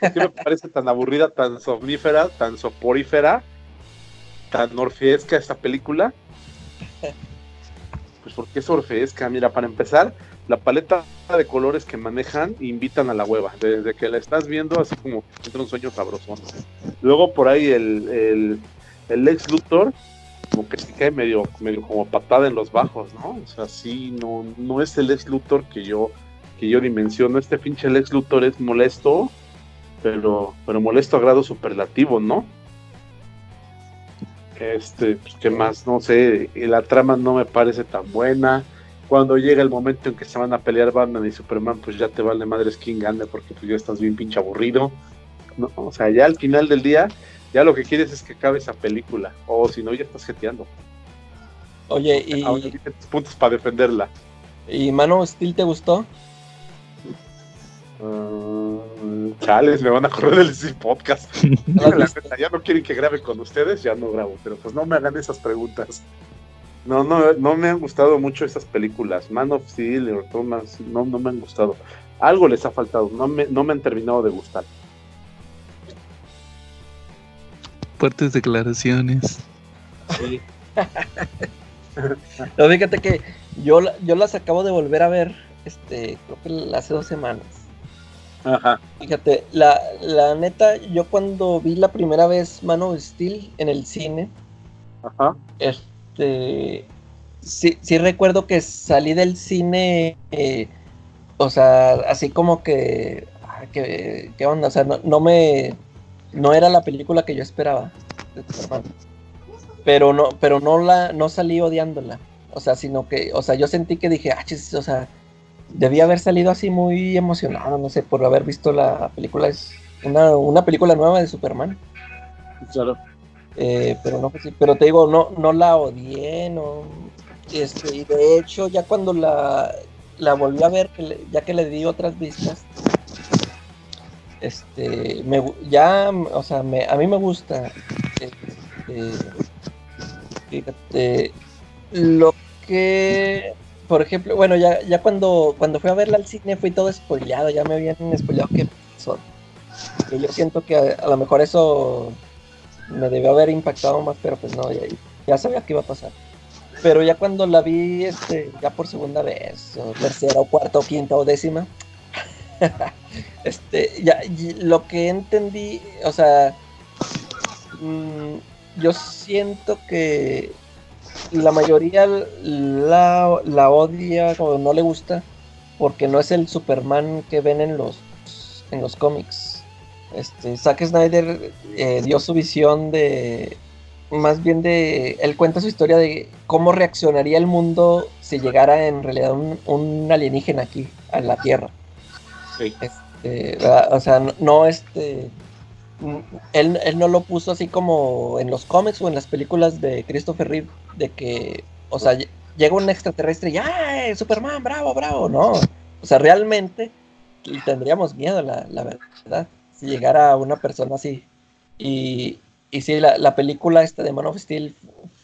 ¿Por qué me parece tan aburrida, tan somnífera, tan soporífera, tan orfeesca esta película? Pues porque es orfeesca. Mira, para empezar, la paleta de colores que manejan invitan a la hueva. Desde que la estás viendo, así como entra un sueño sabroso. Luego por ahí el, el, el ex Luthor como que se cae medio, medio como patada en los bajos, ¿no? O sea, sí, no, no es el ex Luthor que yo, que yo dimensiono. Este pinche ex Luthor es molesto, pero, pero molesto a grado superlativo, ¿no? Este, pues, ¿qué más? No sé, la trama no me parece tan buena. Cuando llega el momento en que se van a pelear Batman y Superman, pues ya te vale madres quién gane porque tú pues, ya estás bien pinche aburrido. No, o sea, ya al final del día, ya lo que quieres es que acabe esa película. O si no, ya estás jeteando. Oye, y. puntos para defenderla. ¿Y Mano Steel te gustó? Uh, chales, me van a correr del podcast. ya no quieren que grabe con ustedes, ya no grabo, pero pues no me hagan esas preguntas. No, no, no me han gustado mucho esas películas. Man of Steel y Thomas, no, no me han gustado. Algo les ha faltado, no me, no me han terminado de gustar. Fuertes declaraciones. Sí. no, fíjate que yo, yo las acabo de volver a ver, este, creo que hace dos semanas. Ajá. Fíjate, la, la neta, yo cuando vi la primera vez Man of Steel en el cine, Ajá. este, sí, sí recuerdo que salí del cine, eh, o sea, así como que, ¿qué, qué onda? O sea, no, no, me, no era la película que yo esperaba. Pero no, pero no la, no salí odiándola. O sea, sino que, o sea, yo sentí que dije, ah, chis, o sea, debía haber salido así muy emocionado, no sé, por haber visto la película. Es una, una película nueva de Superman. Claro. Eh, pero no, pero te digo, no, no la odié, no. Este, y de hecho, ya cuando la, la volví a ver, ya que le di otras vistas, este, me, ya, o sea, me, a mí me gusta. Este, fíjate, lo que por ejemplo, bueno, ya, ya cuando, cuando fui a verla al cine fui todo spoileado, ya me habían spoileado qué pasó. Y yo siento que a, lo mejor eso me debió haber impactado más, pero pues no, ya, sabía qué iba a pasar. Pero ya cuando la vi, este, ya por segunda vez, o tercera, o cuarta, o quinta, o décima, este, ya, lo que entendí, o sea, mm, yo siento que la mayoría la, la odia o no le gusta porque no es el Superman que ven en los, en los cómics. Este, Zack Snyder eh, dio su visión de, más bien de, él cuenta su historia de cómo reaccionaría el mundo si llegara en realidad un, alienígena aquí, a la Tierra. Este, o sea, no, no este, él, él, no lo puso así como en los cómics o en las películas de Christopher Reeve, de que, o sea, llega un extraterrestre y ¡ay, Superman, bravo, bravo! No, o sea, realmente tendríamos miedo, la, la verdad, si llegara una persona así. Y, y sí, la, la, película esta de Man of Steel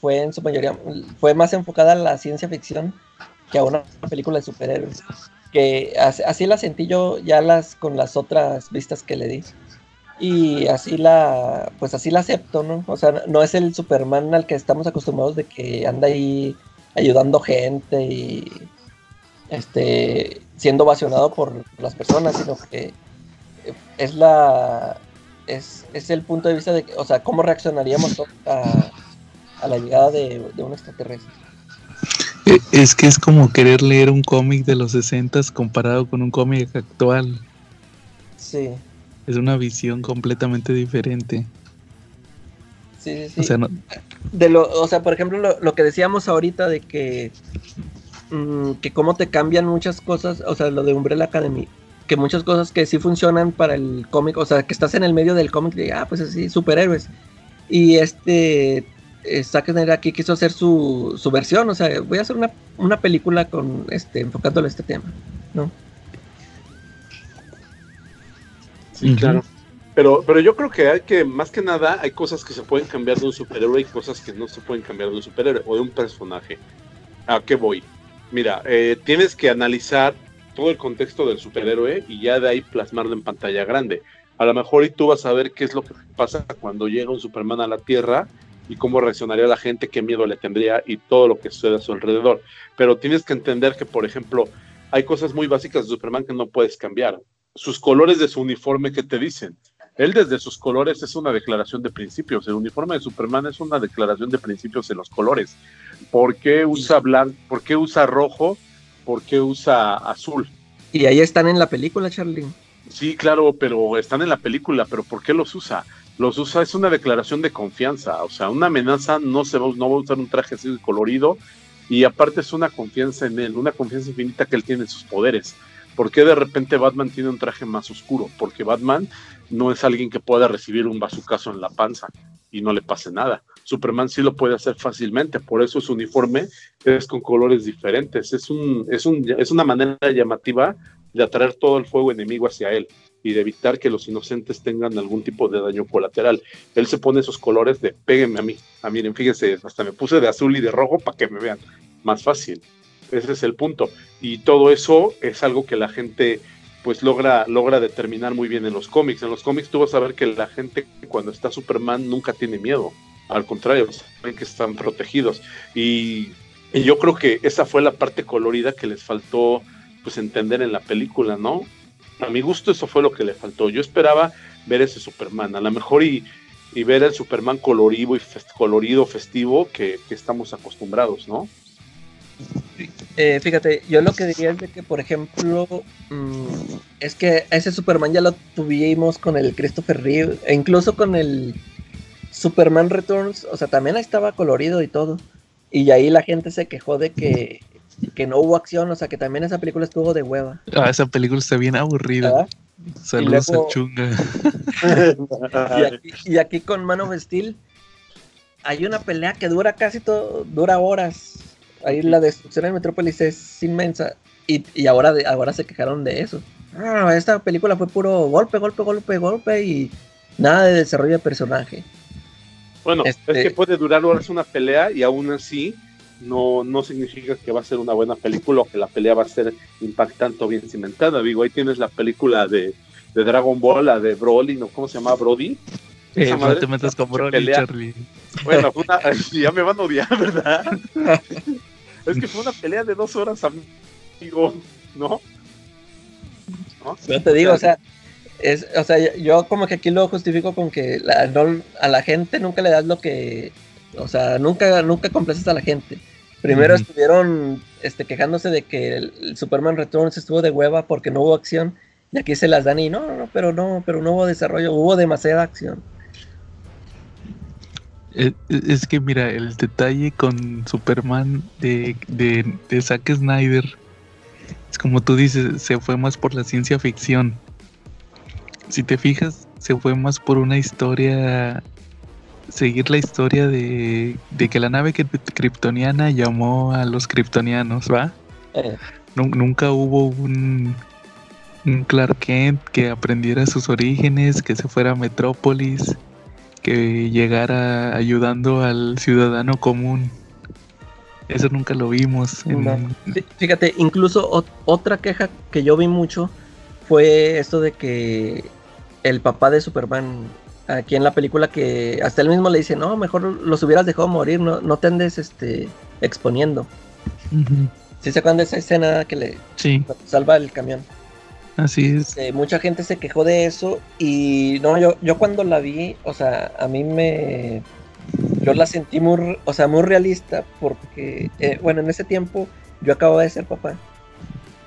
fue en su mayoría, fue más enfocada a la ciencia ficción que a una película de superhéroes. Que así la sentí yo ya las con las otras vistas que le di y así la pues así la acepto no o sea no es el Superman al que estamos acostumbrados de que anda ahí ayudando gente y este siendo ovacionado por las personas sino que es la es, el punto de vista de o sea cómo reaccionaríamos a, a la llegada de, de un extraterrestre e, es que es como querer leer un cómic de los 60 comparado con un cómic actual. Sí. Es una visión completamente diferente. Sí, sí, sí. O sea, de lo, o sea por ejemplo, lo, que decíamos ahorita de que, mm, que cómo te cambian muchas cosas, o sea, lo de Umbrella Academy, que muchas cosas que sí funcionan para el cómic, o sea, que estás en el medio del cómic de, ah, pues así, superhéroes. Y este, eh, Zack Snyder aquí quiso hacer su, su versión, o sea, voy a hacer una, una película con, este, enfocándole a este tema, ¿no? Sí, claro. Pero, pero yo creo que hay que, más que nada, hay cosas que se pueden cambiar de un superhéroe y cosas que no se pueden cambiar de un superhéroe o de un personaje. ¿A qué voy? Mira, eh, tienes que analizar todo el contexto del superhéroe y ya de ahí plasmarlo en pantalla grande. A lo mejor y tú vas a ver qué es lo que pasa cuando llega un Superman a la Tierra y cómo reaccionaría la gente, qué miedo le tendría y todo lo que sucede a su alrededor. Pero tienes que entender que, por ejemplo, hay cosas muy básicas de Superman que no puedes cambiar sus colores de su uniforme que te dicen. Él desde sus colores es una declaración de principios. El uniforme de Superman es una declaración de principios en los colores. ¿Por qué usa blanco? ¿Por qué usa rojo? ¿Por qué usa azul? Y ahí están en la película, Charlie. Sí, claro, pero están en la película, pero ¿por qué los usa? los usa, es una declaración de confianza, o sea, una amenaza no se va, no va a usar un traje así colorido y aparte es una confianza en él, una confianza infinita que él tiene en sus poderes. ¿Por qué de repente Batman tiene un traje más oscuro? Porque Batman no es alguien que pueda recibir un bazucazo en la panza y no le pase nada. Superman sí lo puede hacer fácilmente, por eso su uniforme es con colores diferentes. Es, un, es, un, es una manera llamativa de atraer todo el fuego enemigo hacia él y de evitar que los inocentes tengan algún tipo de daño colateral. Él se pone esos colores de péguenme a mí. Ah, miren, fíjense, hasta me puse de azul y de rojo para que me vean. Más fácil. Ese es el punto. Y todo eso es algo que la gente pues logra, logra determinar muy bien en los cómics. En los cómics tú vas a ver que la gente cuando está Superman nunca tiene miedo. Al contrario, saben que están protegidos. Y, y yo creo que esa fue la parte colorida que les faltó pues entender en la película, ¿no? a mi gusto eso fue lo que le faltó. Yo esperaba ver ese Superman, a lo mejor y, ver el Superman colorido y colorido, festivo que, estamos acostumbrados, ¿no? Eh, fíjate, yo lo que diría es de que, por ejemplo, mm, es que ese Superman ya lo tuvimos con el Christopher Reeve, e incluso con el Superman Returns, o sea, también estaba colorido y todo. Y ahí la gente se quejó de que que no hubo acción, o sea que también esa película estuvo de hueva. Ah, esa película está bien aburrida. Saludos a Chunga. y, aquí, con Man of Steel hay una pelea que dura casi todo, dura horas. Ahí la destrucción de Metrópolis es inmensa. Y, ahora, de, ahora se quejaron de eso. Ah, esta película fue puro golpe, golpe, golpe, golpe y nada de desarrollo de personaje. Bueno, es que este puede durar horas una pelea y aún así no, no significa que va a ser una buena película o que la pelea va a ser impactante o bien cimentada. Digo, ahí tienes la película de, Dragon Ball, la de Broly, ¿no? ¿cómo se llama? Brody. Eh, no te metas con Broly, Charlie. Bueno, ya me van a odiar, ¿verdad? es que fue una pelea de dos horas, amigo, ¿no? ¿No? Yo te digo, o sea, es, o sea, yo como que aquí lo justifico con que la, a la gente nunca le das lo que o sea, nunca, nunca complaces a la gente. Primero estuvieron este, quejándose de que el, Superman Returns estuvo de hueva porque no hubo acción. Y aquí se las dan y no, no, pero no, pero no hubo desarrollo, hubo demasiada acción. Eh, es, que mira, el detalle con Superman de, de, de Zack Snyder es como tú dices, se fue más por la ciencia ficción. Si te fijas, se fue más por una historia seguir la historia de, que la nave kryptoniana llamó a los kryptonianos, ¿va? Eh. Nunca hubo un, un Clark Kent que aprendiera sus orígenes, que se fuera a Metrópolis, que llegara ayudando al ciudadano común. Eso nunca lo vimos. Fíjate, incluso otra queja que yo vi mucho fue esto de que el papá de Superman aquí en la película que hasta él mismo le dice, no, mejor los hubieras dejado morir, no, no te andes este, exponiendo. ¿Sí se acuerdan de esa escena que le salva el camión? Así es. Eh, mucha gente se quejó de eso y no, yo, yo cuando la vi, o sea, a mí me... Yo la sentí muy, o sea, muy realista porque, eh, bueno, en ese tiempo yo acababa de ser papá.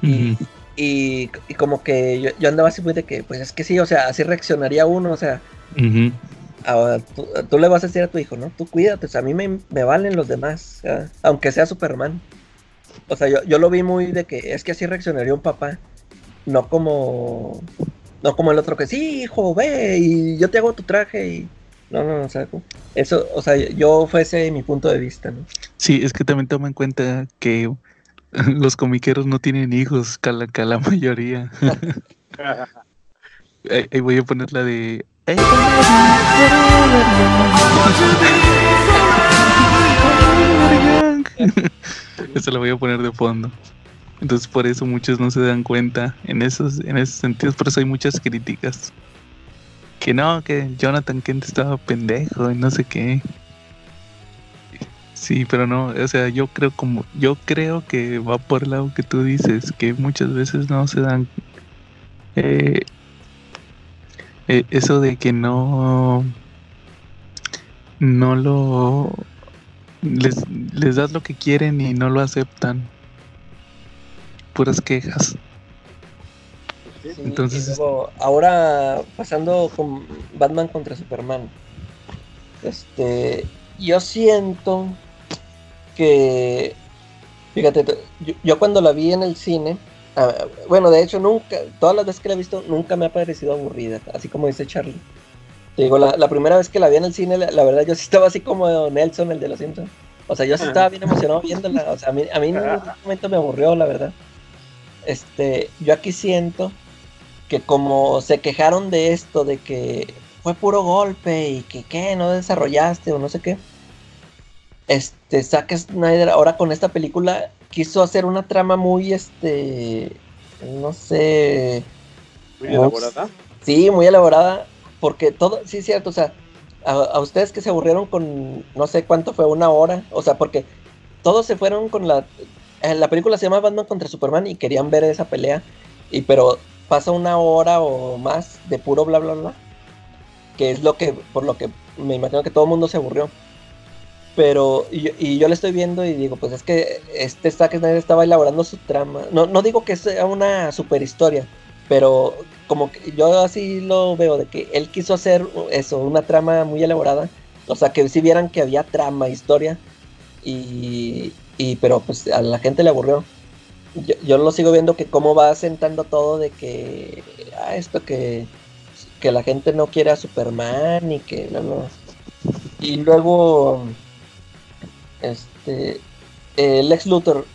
y, y, como que yo, yo, andaba así muy de que, pues es que sí, o sea, así reaccionaría uno, o sea, Ahora, tú, le vas a decir a tu hijo, ¿no? Tú cuídate, o sea, a mí me, valen los demás, aunque sea Superman. O sea, yo, yo lo vi muy de que es que así reaccionaría un papá, no como no como el otro que sí, hijo, ve y yo te hago tu traje y no, no, o sea, eso, o sea, yo fuese mi punto de vista, ¿no? Sí, es que también toma en cuenta que los comiqueros no tienen hijos, que la, la mayoría. ahí voy a poner la de eso lo voy a poner de fondo. Entonces por eso muchos no se dan cuenta en esos, en esos sentidos, por eso hay muchas críticas. Que no, que Jonathan Kent estaba pendejo y no sé qué. Sí, pero no, o sea, yo creo como, yo creo que va por el lado que tú dices, que muchas veces no se dan eh, eh, eso de que no no lo les, les das lo que quieren y no lo aceptan puras quejas Entonces, ahora pasando con Batman contra Superman. Este, yo siento que, fíjate, yo, cuando la vi en el cine, ah, bueno, de hecho nunca, todas las veces que la he visto, nunca me ha parecido aburrida, así como dice Charlie. Te digo, la, primera vez que la vi en el cine, la, verdad yo sí estaba así como Nelson, el de los Simpsons. O sea, yo sí estaba bien emocionado viéndola. O sea, a mí, a mí en ningún momento me aburrió, la verdad. Este, yo aquí siento que como se quejaron de esto, de que fue puro golpe y que qué, no desarrollaste o no sé qué. Este, Zack Snyder ahora con esta película quiso hacer una trama muy, este, no sé. Muy elaborada. Sí, muy elaborada, porque todo, sí es cierto, o sea, a, ustedes que se aburrieron con no sé cuánto fue, una hora, o sea, porque todos se fueron con la... Eh, la película se llama Batman contra Superman y querían ver esa pelea, y pero pasa una hora o más de puro bla bla bla, que es lo que, por lo que me imagino que todo el mundo se aburrió. Pero, y, yo le estoy viendo y digo, pues es que este Zack Snyder estaba elaborando su trama. No, no digo que sea una super historia, pero como que yo así lo veo, de que él quiso hacer eso, una trama muy elaborada. O sea, que si vieran que había trama, historia. Y, y pero pues a la gente le aburrió. Yo, lo sigo viendo que cómo va sentando todo de que ah, esto que, que la gente no quiere a Superman y que no, no. Y luego este el ex Luthor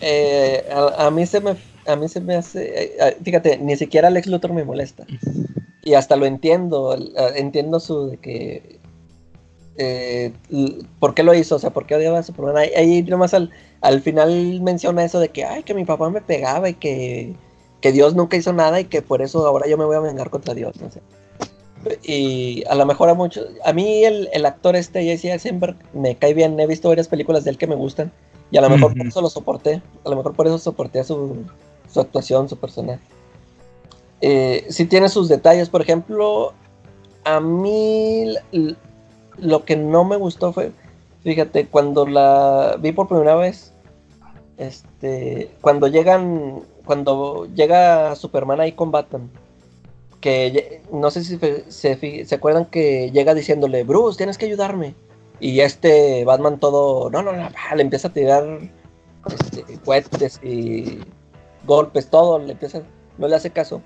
eh, a, mí se me a mí se me hace, eh, eh, fíjate, ni siquiera Lex Luthor me molesta. Y hasta lo entiendo, entiendo su de que... Eh, ¿Por qué lo hizo? O sea, ¿por qué odiaba a Superman? Ahí, ahí nomás al, al final menciona eso de que, ay, que mi papá me pegaba y que, que Dios nunca hizo nada y que por eso ahora yo me voy a vengar contra Dios, no sé. Y a lo mejor a muchos, a mí el, el actor este, Jesse Eisenberg, me cae bien, he visto varias películas de él que me gustan y a lo mejor por eso lo soporté, a lo mejor por eso soporté a su, su actuación, su personaje. Eh, sí tiene sus detalles, por ejemplo, a mí lo que no me gustó fue, fíjate, cuando la vi por primera vez, este, cuando llegan, cuando llega Superman ahí con Batman, que no sé si se, se, acuerdan que llega diciéndole, Bruce, tienes que ayudarme. Y este Batman todo, no, no, no, le empieza a tirar este, cohetes y golpes, todo, le empieza, no le hace caso.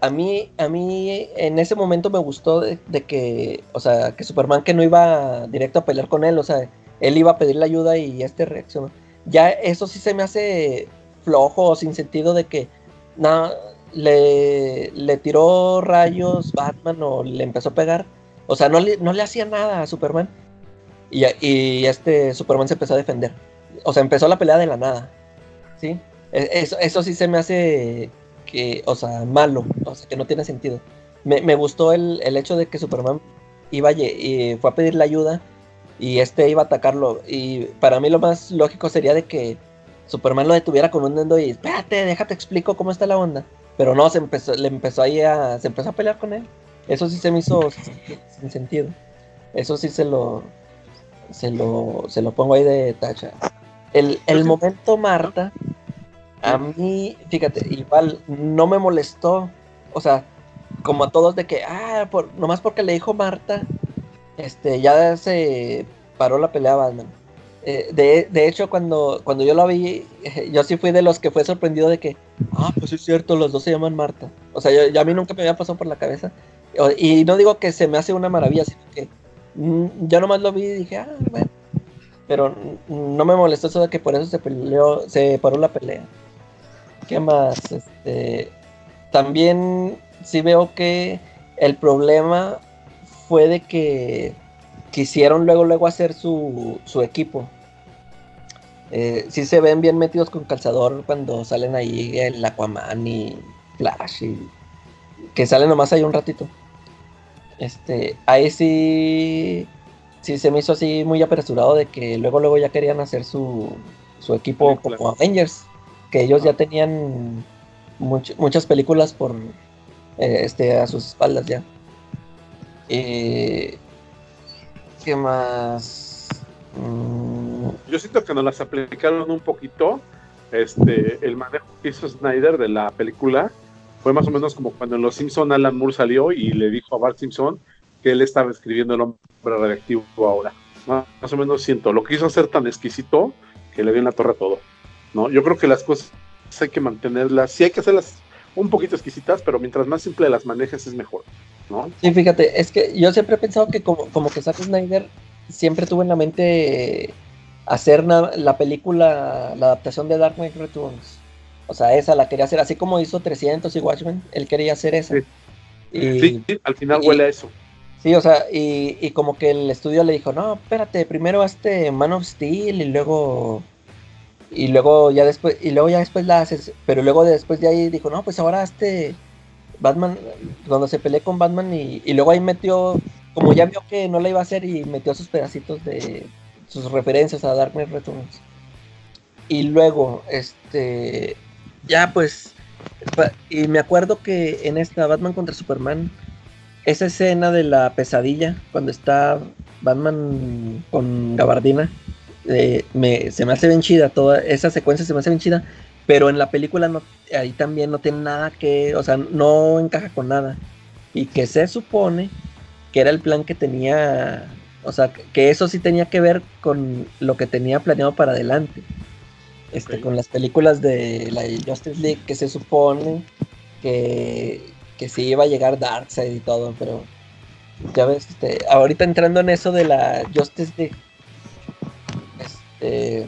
A mí, a mí en ese momento me gustó de, que, o sea, que Superman que no iba directo a pelear con él, o sea, él iba a pedirle ayuda y este reaccionó. Ya eso sí se me hace flojo, sin sentido de que, nada, le, le tiró rayos Batman o le empezó a pegar. O sea, no le, no le hacía nada a Superman. Y, y, este Superman se empezó a defender. O sea, empezó la pelea de la nada. ¿Sí? E, eso, eso sí se me hace que, o sea, malo, o sea, que no tiene sentido. Me, me gustó el, el, hecho de que Superman iba y fue a pedirle ayuda y este iba a atacarlo. Y para mí lo más lógico sería de que Superman lo detuviera con un dedo y espérate, déjate explico cómo está la onda. Pero no, se empezó, le empezó ahí a, se empezó a pelear con él. Eso sí se me hizo sin sentido. Eso sí se lo, se lo, se lo pongo ahí de tacha. El, el momento Marta a mí, fíjate, igual no me molestó. O sea, como a todos de que, ah, por, nomás porque le dijo Marta, este, ya se paró la pelea Batman. Eh, de, de, hecho, cuando, cuando yo lo vi, yo sí fui de los que fue sorprendido de que, ah, pues es cierto, los dos se llaman Marta. O sea, yo, a mí nunca me había pasado por la cabeza. Y no digo que se me hace una maravilla, sino que mm, yo nomás lo vi y dije, ah, bueno. Pero no me molestó eso de que por eso se peleó, se paró la pelea. ¿Qué más? Este, también sí veo que el problema fue de que quisieron luego luego hacer su, su equipo. Eh, sí se ven bien metidos con calzador cuando salen ahí el Aquaman y Flash y que salen nomás ahí un ratito. Este, ahí sí sí se me hizo así muy apresurado de que luego luego ya querían hacer su, su equipo como Avengers que ellos ya tenían muchas películas por eh, este a sus espaldas ya. ¿Qué más? Mm. Yo siento que nos las aplicaron un poquito. Este, el manejo que hizo Snyder de la película, fue más o menos como cuando en Los Simpson Alan Moore salió y le dijo a Bart Simpson que él estaba escribiendo el hombre reactivo ahora. Más o menos siento, lo quiso hacer tan exquisito que le dio en la torre a todo. ¿No? Yo creo que las cosas hay que mantenerlas, sí hay que hacerlas un poquito exquisitas, pero mientras más simple las manejes es mejor. ¿no? Sí, fíjate, es que yo siempre he pensado que como, como que Zack Snyder siempre tuvo en la mente hacer la película, la adaptación de Dark Knight Returns. O sea, esa la quería hacer, así como hizo 300 y Watchmen, él quería hacer esa. Sí, al final huele a eso. Sí, o sea, y, como que el estudio le dijo, no, espérate, primero este Man of Steel y luego y luego ya después y luego ya después la haces, pero luego después de ahí dijo, no, pues ahora este Batman, cuando se peleé con Batman y, y luego ahí metió, como ya vio que no la iba a hacer y metió sus pedacitos de sus referencias a Dark Knight Returns. Y luego, este, ya pues, y me acuerdo que en esta Batman contra Superman, esa escena de la pesadilla, cuando está Batman con gabardina, eh, me, se me hace bien chida, toda esa secuencia se me hace bien chida, pero en la película no, ahí también no tiene nada que, o sea, no encaja con nada. Y que se supone que era el plan que tenía o sea, que eso sí tenía que ver con lo que tenía planeado para adelante. Este, con las películas de la Justice League, que se supone que, que sí iba a llegar Darkseid y todo, pero ya ves, este, ahorita entrando en eso de la Justice League, este,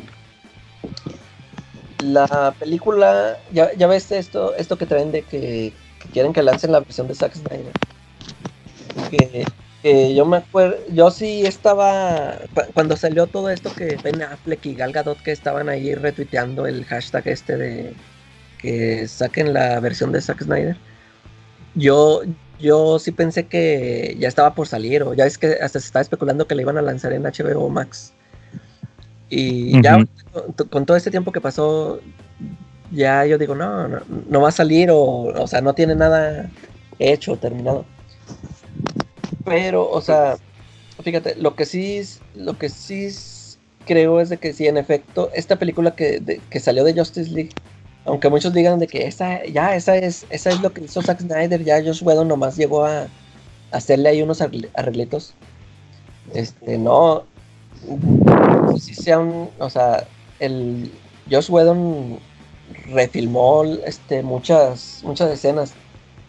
la película, ya, ya ves esto, esto que traen de que, quieren que lancen la versión de Zack Snyder. Que yo me acuerdo, yo sí estaba, cuando salió todo esto que Ben Affleck y Gal Gadot que estaban ahí retuiteando el hashtag este de que saquen la versión de Zack Snyder, yo, yo sí pensé que ya estaba por salir, o ya es que hasta se estaba especulando que le iban a lanzar en HBO Max. Y ya con, todo este tiempo que pasó, ya yo digo, no, no, no va a salir, o, o sea, no tiene nada hecho, terminado. Pero, o sea, fíjate, lo que sí, lo que sí creo es de que sí, en efecto, esta película que, que salió de Justice League, aunque muchos digan de que esa, ya, esa es, esa es lo que hizo Zack Snyder, ya Josh Whedon nomás llegó a, hacerle ahí unos arreglitos. Este, no, si sea o sea, el Josh Whedon refilmó este, muchas, muchas escenas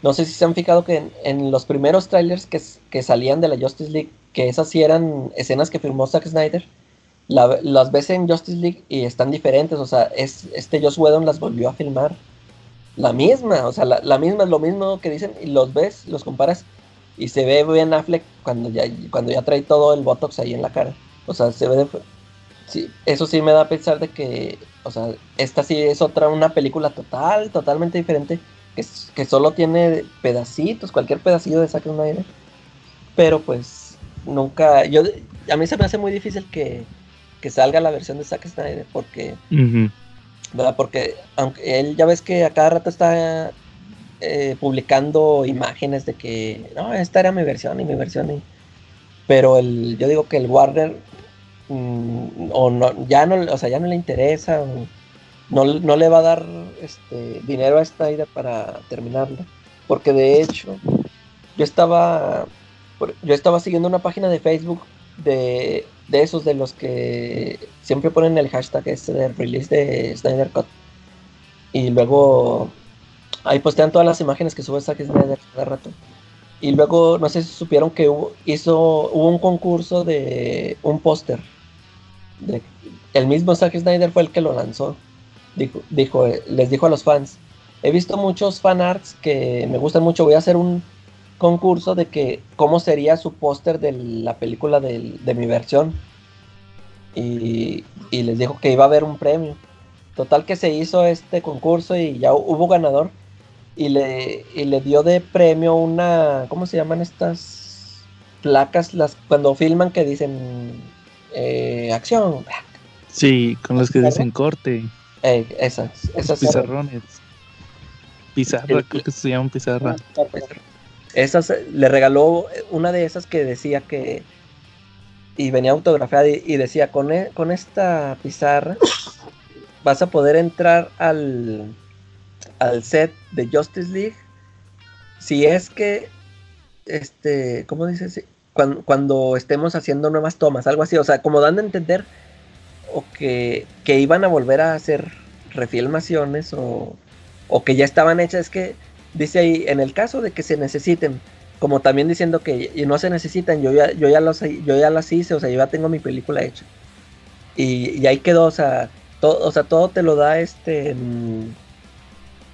no sé si se han fijado que en, los primeros trailers que, salían de la Justice League, que esas sí eran escenas que filmó Zack Snyder, las ves en Justice League y están diferentes. O sea, es, este Joss Whedon las volvió a filmar. La misma, o sea, la, misma es lo mismo que dicen y los ves, los comparas y se ve bien Affleck cuando ya, cuando ya trae todo el Botox ahí en la cara. O sea, se ve sí, eso sí me da a pensar de que, o sea, esta sí es otra, una película total, totalmente diferente que, solo tiene pedacitos, cualquier pedacito de Zack Snyder. Pero pues nunca, yo, a mí se me hace muy difícil que, salga la versión de Zack Snyder porque, ¿verdad? Porque aunque él ya ves que a cada rato está eh, publicando imágenes de que, no, esta era mi versión y mi versión y... Pero el, yo digo que el Warner mm, o no, ya no, o sea, ya no le interesa no, le va a dar este, dinero a esta idea para terminarla. Porque de hecho, yo estaba, yo estaba siguiendo una página de Facebook de, esos de los que siempre ponen el hashtag este de release de Snyder Cut. Y luego ahí postean todas las imágenes que sube Zack Snyder cada rato. Y luego, no sé si supieron que hizo, hubo un concurso de un póster. El mismo Zack Snyder fue el que lo lanzó dijo, les dijo a los fans, he visto muchos fanarts que me gustan mucho, voy a hacer un concurso de que cómo sería su póster de la película de, mi versión. Y, les dijo que iba a haber un premio. Total que se hizo este concurso y ya hubo ganador. Y le, le dio de premio una, ¿cómo se llaman estas placas? Las, cuando filman que dicen eh, acción. Sí, con las que dicen corte. Eh, esas, esas pizarrones. Pizarra, creo que se llama pizarra. Ah, esas eh, le regaló una de esas que decía que y venía autografiada y, decía con, e, con esta pizarra vas a poder entrar al al set de Justice League si es que, este, ¿cómo dices? Cuando, cuando, estemos haciendo nuevas tomas, algo así, o sea, como dando a entender o que, que iban a volver a hacer refilmaciones o, o que ya estaban hechas, es que dice ahí, en el caso de que se necesiten, como también diciendo que no se necesitan, yo ya, yo ya, los, yo ya las hice, o sea, yo ya tengo mi película hecha. Y, ahí quedó, o sea, todo, o sea, todo te lo da este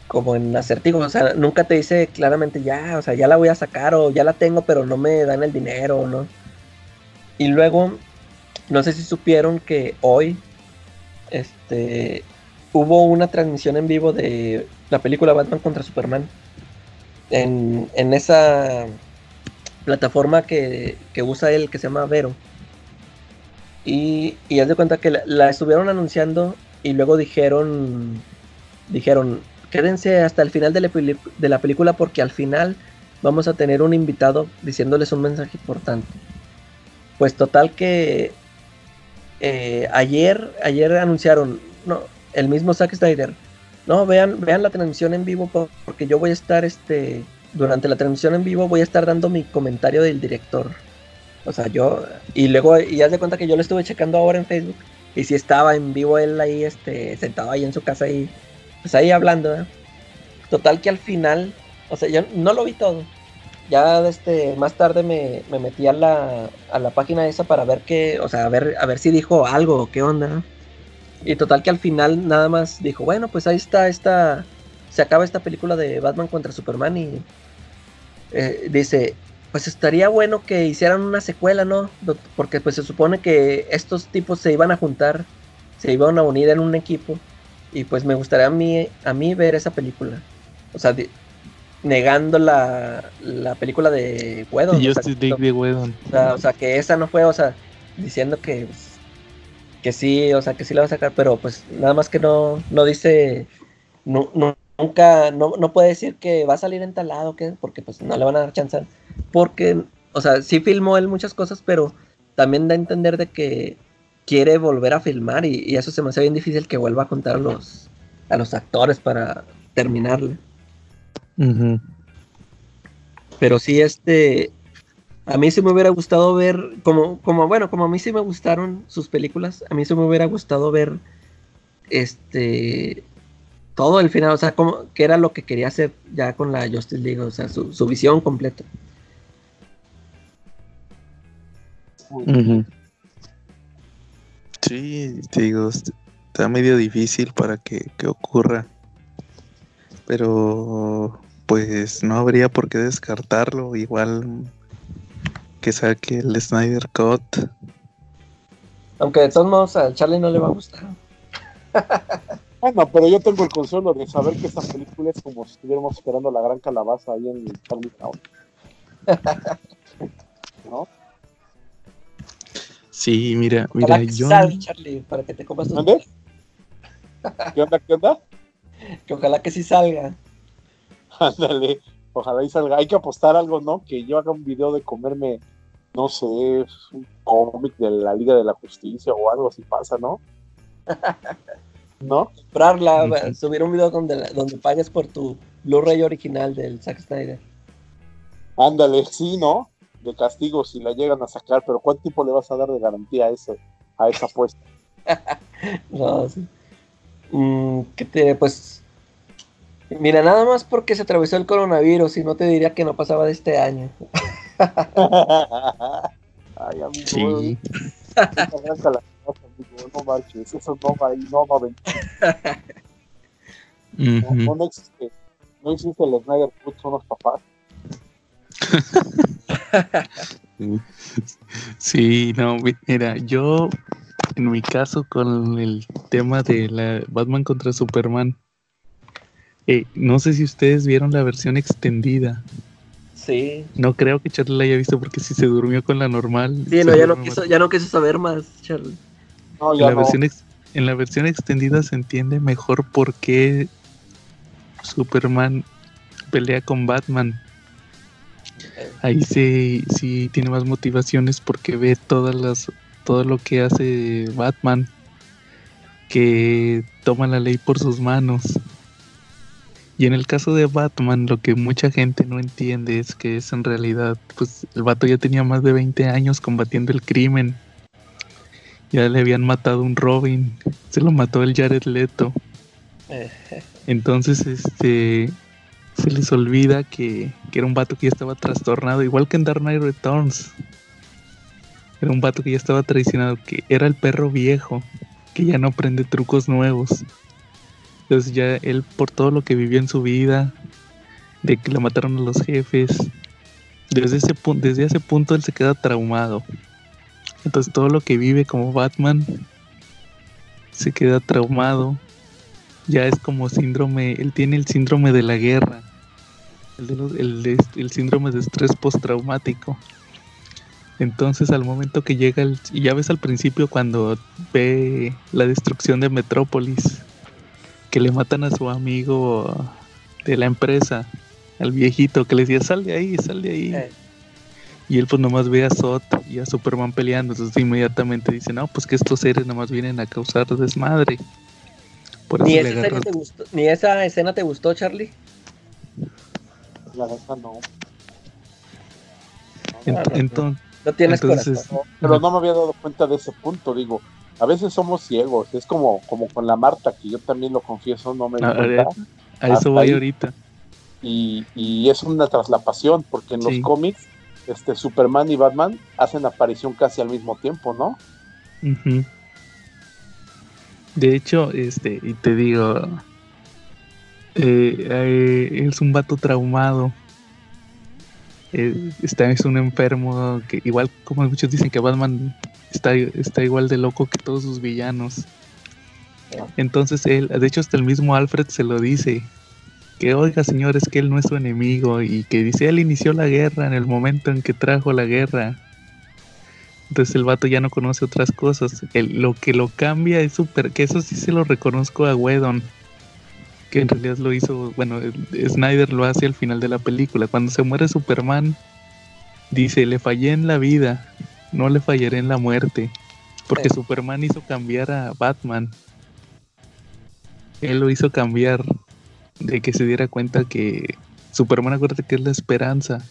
como en acertijo, o sea, nunca te dice claramente ya, o sea, ya la voy a sacar o ya la tengo, pero no me dan el dinero, ¿no? Y luego, no sé si supieron que hoy, este, hubo una transmisión en vivo de la película Batman contra Superman en, en esa plataforma que, que, usa él, que se llama Vero. Y, y haz de cuenta que la, estuvieron anunciando y luego dijeron, dijeron, quédense hasta el final de la, película porque al final vamos a tener un invitado diciéndoles un mensaje importante. Pues total que eh, ayer, ayer anunciaron, no, el mismo Zack Snyder, no, vean, vean la transmisión en vivo porque yo voy a estar, este, durante la transmisión en vivo voy a estar dando mi comentario del director. O sea, yo, y luego, y haz de cuenta que yo lo estuve checando ahora en Facebook, y si estaba en vivo él ahí, este, sentado ahí en su casa y pues ahí hablando, ¿eh? Total que al final, o sea, yo no lo vi todo. Ya este, más tarde me, me metí a la, a la página esa para ver qué, o sea, a ver, a ver si dijo algo o qué onda. Y total que al final nada más dijo, bueno, pues ahí está esta... Se acaba esta película de Batman contra Superman y eh, dice, pues estaría bueno que hicieran una secuela, ¿no? Porque pues se supone que estos tipos se iban a juntar, se iban a unir en un equipo y pues me gustaría a mí, a mí ver esa película. O sea, negando la, la película de Wedon. O sea, de Wedon. O sea, que esa no fue, o sea, diciendo que pues, que sí, o sea, que sí la va a sacar, pero pues nada más que no, no dice, no, nunca, no, no puede decir que va a salir en tal lado, que, porque pues no le van a dar chance, porque, o sea, sí filmó él muchas cosas, pero también da a entender de que quiere volver a filmar y, eso se me hace bien difícil que vuelva a contar a los, a los actores para terminarle. Pero sí, este, a mí sí me hubiera gustado ver, como, como, bueno, como a mí sí me gustaron sus películas, a mí sí me hubiera gustado ver, este, todo el final, o sea, como, que era lo que quería hacer ya con la Justice League, o sea, su, visión completa. Sí, te digo, está medio difícil para que, que ocurra, pero pues no habría por qué descartarlo, igual que saque el Snyder Cut. Aunque de todos modos a Charlie no le va a gustar. Bueno, pero yo tengo el consuelo de saber que esta película es como si estuviéramos esperando la gran calabaza ahí en Charlie Town. ¿No? Sí, mira, mira, yo. Charlie, para que te comas ¿Dónde? ¿Qué onda? ¿Qué onda? Que ojalá que sí salga. Ándale. Ojalá y salga. Hay que apostar algo, ¿no? Que yo haga un video de comerme, no sé, un cómic de la Liga de la Justicia o algo así pasa, ¿no? ¿No? Comprarla, subir un video donde, donde pagues por tu Blu-ray original del Zack Snyder. Ándale, sí, ¿no? De castigo si la llegan a sacar, pero ¿cuánto tiempo le vas a dar de garantía a, ese, a esa apuesta? no, sí. Mm, que te, pues, Mira, nada más porque se atravesó el coronavirus y no te diría que no pasaba de este año. Ay, amigo. Sí. No marches, eso no va, no va a venir. no, no, existe, no existe el Snyder Cut, son los papás. sí, no, mira, yo en mi caso con el tema de la Batman contra Superman, eh, no sé si ustedes vieron la versión extendida. Sí. No creo que Charlie la haya visto porque si se durmió con la normal. Sí, no, ya no, quiso, ya no quiso saber más, Charlie. No, ya en, la versión en la versión extendida se entiende mejor por qué Superman pelea con Batman. Ahí sí, sí tiene más motivaciones porque ve todas las todo lo que hace Batman que toma la ley por sus manos Y en el caso de Batman, lo que mucha gente no entiende es que es en realidad, pues el vato ya tenía más de 20 años combatiendo el crimen. Ya le habían matado un Robin, se lo mató el Jared Leto. Entonces, este, se les olvida que, que, era un vato que ya estaba trastornado, igual que en Dark Knight Returns. Era un vato que ya estaba traicionado, que era el perro viejo, que ya no aprende trucos nuevos. Entonces ya él por todo lo que vivió en su vida, de que le mataron a los jefes, desde ese, desde ese punto él se queda traumado. Entonces todo lo que vive como Batman se queda traumado. Ya es como síndrome, él tiene el síndrome de la guerra, el, de el, síndrome de estrés postraumático. Entonces al momento que llega el, y ya ves al principio cuando ve la destrucción de Metrópolis, que le matan a su amigo de la empresa, al viejito, que le decía, sal de ahí, sal de ahí. Eh. Y él pues nomás ve a Zod y a Superman peleando, entonces inmediatamente dice, no, pues que estos seres nomás vienen a causar desmadre. ¿Ni, esa te gustó, ¿Ni esa escena te gustó, Charlie? La verdad no. entonces, no tienes entonces, pero no me había dado cuenta de ese punto, digo. A veces somos ciegos, es como, como con la Marta, que yo también lo confieso, no me a, a, eso voy ahorita. Y, y, es una traslapación, porque en los cómics, este Superman y Batman hacen aparición casi al mismo tiempo, ¿no? De hecho, este, y te digo, eh, es un vato traumado. Eh, está, es un enfermo que igual como muchos dicen que Batman está, está igual de loco que todos sus villanos. Entonces él, de hecho hasta el mismo Alfred se lo dice, que oiga señores que él no es su enemigo y que dice él inició la guerra en el momento en que trajo la guerra. Entonces el vato ya no conoce otras cosas. lo que lo cambia es súper, que eso sí se lo reconozco a Wedon, que en realidad lo hizo, bueno, Snyder lo hace al final de la película. Cuando se muere Superman, dice, le fallé en la vida, no le fallaré en la muerte. Porque Superman hizo cambiar a Batman. Él lo hizo cambiar de que se diera cuenta que Superman, acuérdate que es la esperanza.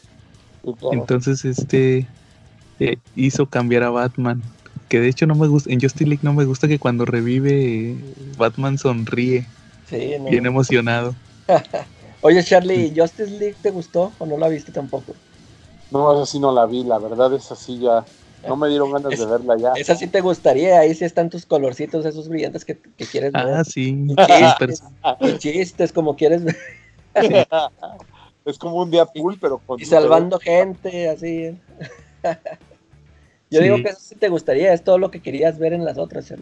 Entonces, este eh, hizo cambiar a Batman. Que de hecho no me gusta, en Justice League no me gusta que cuando revive Batman sonríe. Sí, Bien emocionado. Oye, Charlie, ¿Justice League te gustó o no la viste tampoco? No, esa sí no la vi, la verdad es así ya no me dieron ganas de verla ya. Esa sí te gustaría, ahí sí están tus colorcitos, esos brillantes que, quieres ver. Ah, sí. Y chistes, como quieres ver. Es como un día full, pero Y salvando gente, así. Yo digo que eso sí te gustaría, es todo lo que querías ver en las otras.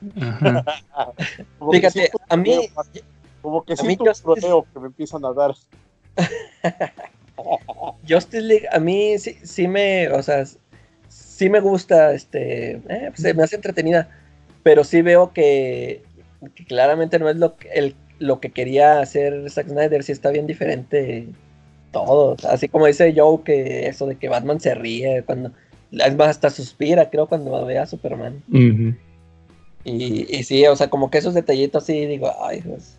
Fíjate, a mí... Como que siento un Justice... que me empiezan a dar. Justice League, a mí sí, sí me, o sea, sí me gusta, este, eh, pues, me hace entretenida, pero sí veo que, claramente no es lo que, el, lo que quería hacer Zack Snyder, sí está bien diferente todo, así como dice Joe que eso de que Batman se ríe cuando, es más, hasta suspira, creo, cuando ve a Superman. Y, y, sí, o sea, como que esos detallitos sí, digo, ay, pues,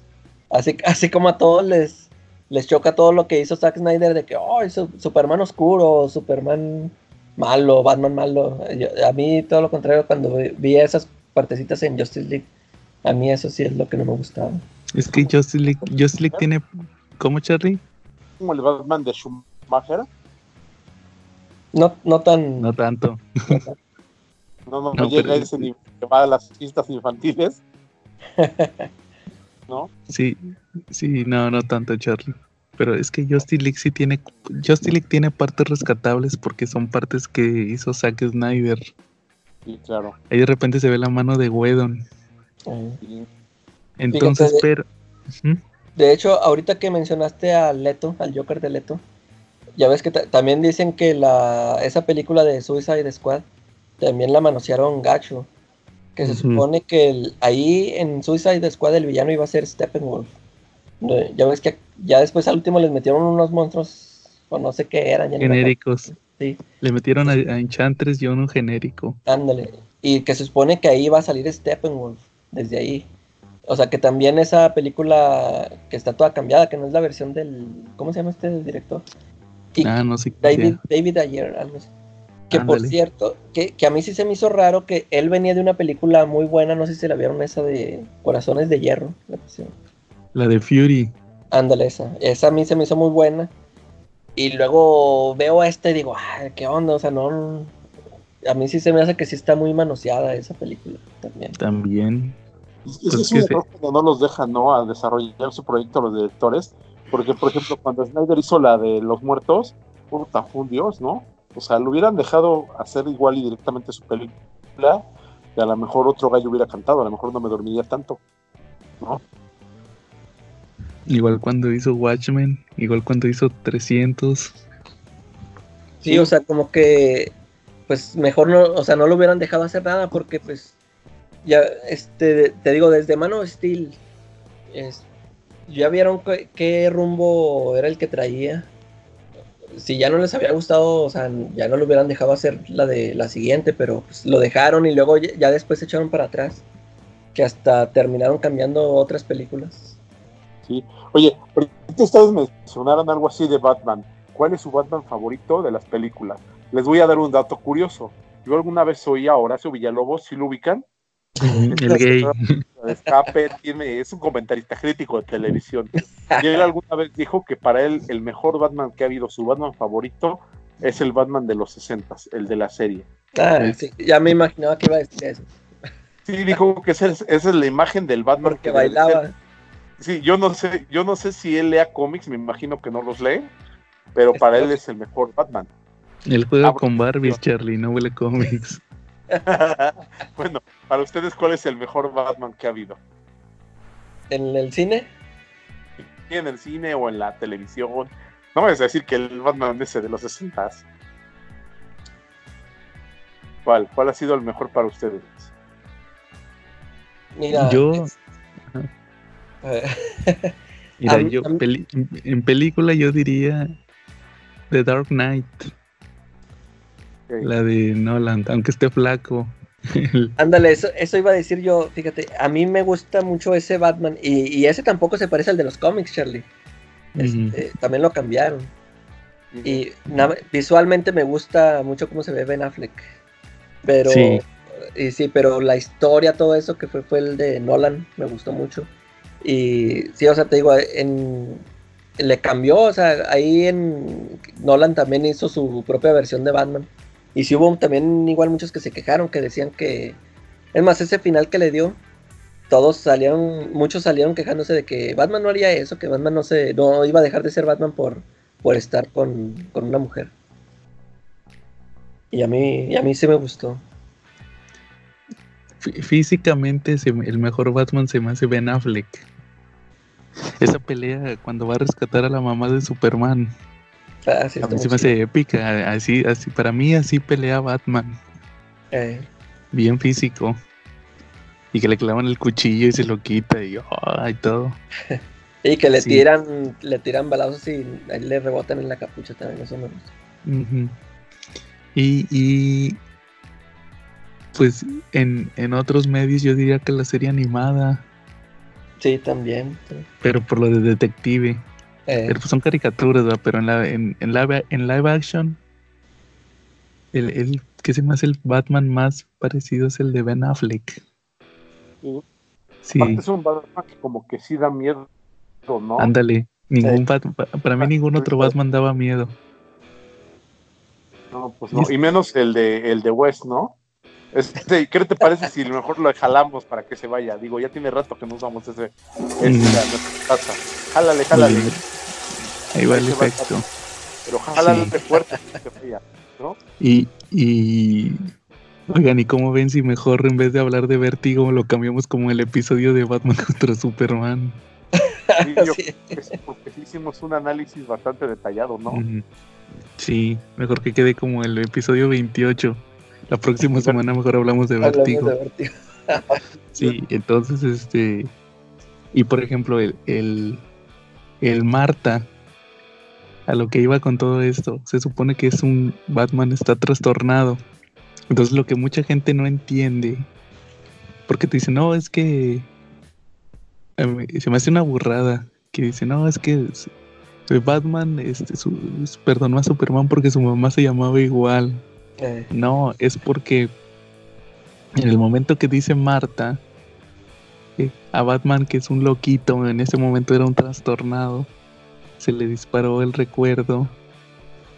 así, así como a todos les, les choca todo lo que hizo Zack Snyder de que, oh, Superman oscuro, Superman malo, Batman malo. a mí todo lo contrario, cuando vi esas partecitas en Justice League, a mí eso sí es lo que no me gustaba. Es que Justice League, Justice League tiene... ¿Cómo, Charlie? Como el Batman de Schumacher. No, no tan... No tanto. No, no, no, llega a ese nivel que va a las pistas infantiles. ¿No? Sí, sí, no, no tanto, Charlie pero es que Justice League sí tiene Justice League tiene partes rescatables porque son partes que hizo Zack Snyder. Sí, claro. Ahí de repente se ve la mano de Wedon. Entonces, pero De hecho, ahorita que mencionaste a Leto, al Joker de Leto, ya ves que también dicen que la esa película de Suicide Squad también la manosearon gacho. Que se supone que ahí en Suicide Squad el villano iba a ser Steppenwolf. Ya ves que ya después al último les metieron unos monstruos, o no sé qué eran. Genéricos. Sí. Le metieron a, Enchantress y uno genérico. Ándale. Y que se supone que ahí va a salir Steppenwolf, desde ahí. O sea, que también esa película que está toda cambiada, que no es la versión del. ¿Cómo se llama este director? ah, no sé. David, David Ayer, algo así. Que por cierto, que, a mí sí se me hizo raro que él venía de una película muy buena, no sé si la vieron esa de Corazones de Hierro. La, de Fury. Ándale, esa. Esa a mí se me hizo muy buena. Y luego veo a este y digo, ay, qué onda, o sea, no. A mí sí se me hace que sí está muy manoseada esa película también. También. Es, pues es un error cuando no los dejan, ¿no? A desarrollar su proyecto los directores. Porque, por ejemplo, cuando Snyder hizo la de Los Muertos, puta, fue un dios, ¿no? O sea, lo hubieran dejado hacer igual y directamente su película, y a lo mejor otro gallo hubiera cantado, a lo mejor no me dormiría tanto, ¿no? Igual cuando hizo Watchmen, igual cuando hizo 300. Sí, o sea, como que, pues mejor no, o sea, no lo hubieran dejado hacer nada porque, pues, ya, este, te digo, desde Mano Steel, ya vieron qué rumbo era el que traía si ya no les había gustado, o sea, ya no lo hubieran dejado hacer la de la siguiente, pero pues, lo dejaron y luego ya después se echaron para atrás, que hasta terminaron cambiando otras películas. Sí, oye, ahorita ustedes mencionaron algo así de Batman. ¿Cuál es su Batman favorito de las películas? Les voy a dar un dato curioso. Yo alguna vez oí a Horacio Villalobos, si lo ubican, el gay. Escape tiene, es un comentarista crítico de televisión. Y él alguna vez dijo que para él el mejor Batman que ha habido, su Batman favorito, es el Batman de los 60, el de la serie. Ah, sí, ya me imaginaba que iba a decir eso. Sí, dijo que esa es, la imagen del Batman que bailaba. Sí, yo no sé, yo no sé si él lea cómics, me imagino que no los lee, pero para él es el mejor Batman. Él juega ah, con Barbie, Charlie, no huele cómics. bueno, para ustedes, ¿cuál es el mejor Batman que ha habido? ¿En el cine? en el cine o en la televisión. No me a decir que el Batman ese de los 60 ¿Cuál? ¿Cuál ha sido el mejor para ustedes? Mira, yo. Mira, yo en película yo diría The Dark Knight. La de Nolan, aunque esté flaco. Ándale, eso, eso iba a decir yo, fíjate, a mí me gusta mucho ese Batman y, ese tampoco se parece al de los cómics, Charlie. Este, también lo cambiaron. Y visualmente me gusta mucho cómo se ve Ben Affleck. Pero sí. Y sí, pero la historia, todo eso que fue, fue el de Nolan, me gustó mucho. Y sí, o sea, te digo, en, le cambió, o sea, ahí en Nolan también hizo su propia versión de Batman. Y sí hubo también igual muchos que se quejaron, que decían que... Es más, ese final que le dio, todos salieron, muchos salieron quejándose de que Batman no haría eso, que Batman no se, no iba a dejar de ser Batman por, por estar con, una mujer. Y a mí, a mí sí me gustó. Físicamente el mejor Batman se me hace Ben Affleck. Esa pelea cuando va a rescatar a la mamá de Superman. Ah, a mí se me hace épica. Así, así, para mí así pelea Batman. Eh. Bien físico. Y que le clavan el cuchillo y se lo quita y, todo. y que le tiran, le tiran balazos y ahí le rebotan en la capucha también, eso me gusta. y, y pues en, en otros medios yo diría que la serie animada. Sí, también. Pero por lo de detective. Eh. Pero pues son caricaturas, pero en, la, en, en, live, en live action, el, el que se me hace el Batman más parecido es el de Ben Affleck. Sí. Es un Batman que como que sí da miedo, ¿no? Ándale, ningún para mí ningún otro Batman daba miedo. No, pues no, y menos el de el de West, ¿no? Este, ¿Qué te parece si mejor lo jalamos para que se vaya? Digo, ya tiene rato que no usamos ese, ese mm. casa. Jálale, jálale. Ahí va el efecto. Pero jálale fuerte, ¿no? Y, y oigan, ¿y cómo ven si mejor en vez de hablar de vértigo lo cambiamos como el episodio de Batman contra Superman? Sí, porque hicimos un análisis bastante detallado, ¿no? Sí, mejor que quede como el episodio 28. La próxima semana mejor hablamos de vértigo. sí, entonces este y por ejemplo el, el, el Marta a lo que iba con todo esto, se supone que es un Batman está trastornado. Entonces lo que mucha gente no entiende, porque te dicen, no, es que se me hace una burrada que dice, no, es que Batman este, perdonó a Superman porque su mamá se llamaba igual. Eh. No, es porque en el momento que dice Marta eh, a Batman que es un loquito, en ese momento era un trastornado, se le disparó el recuerdo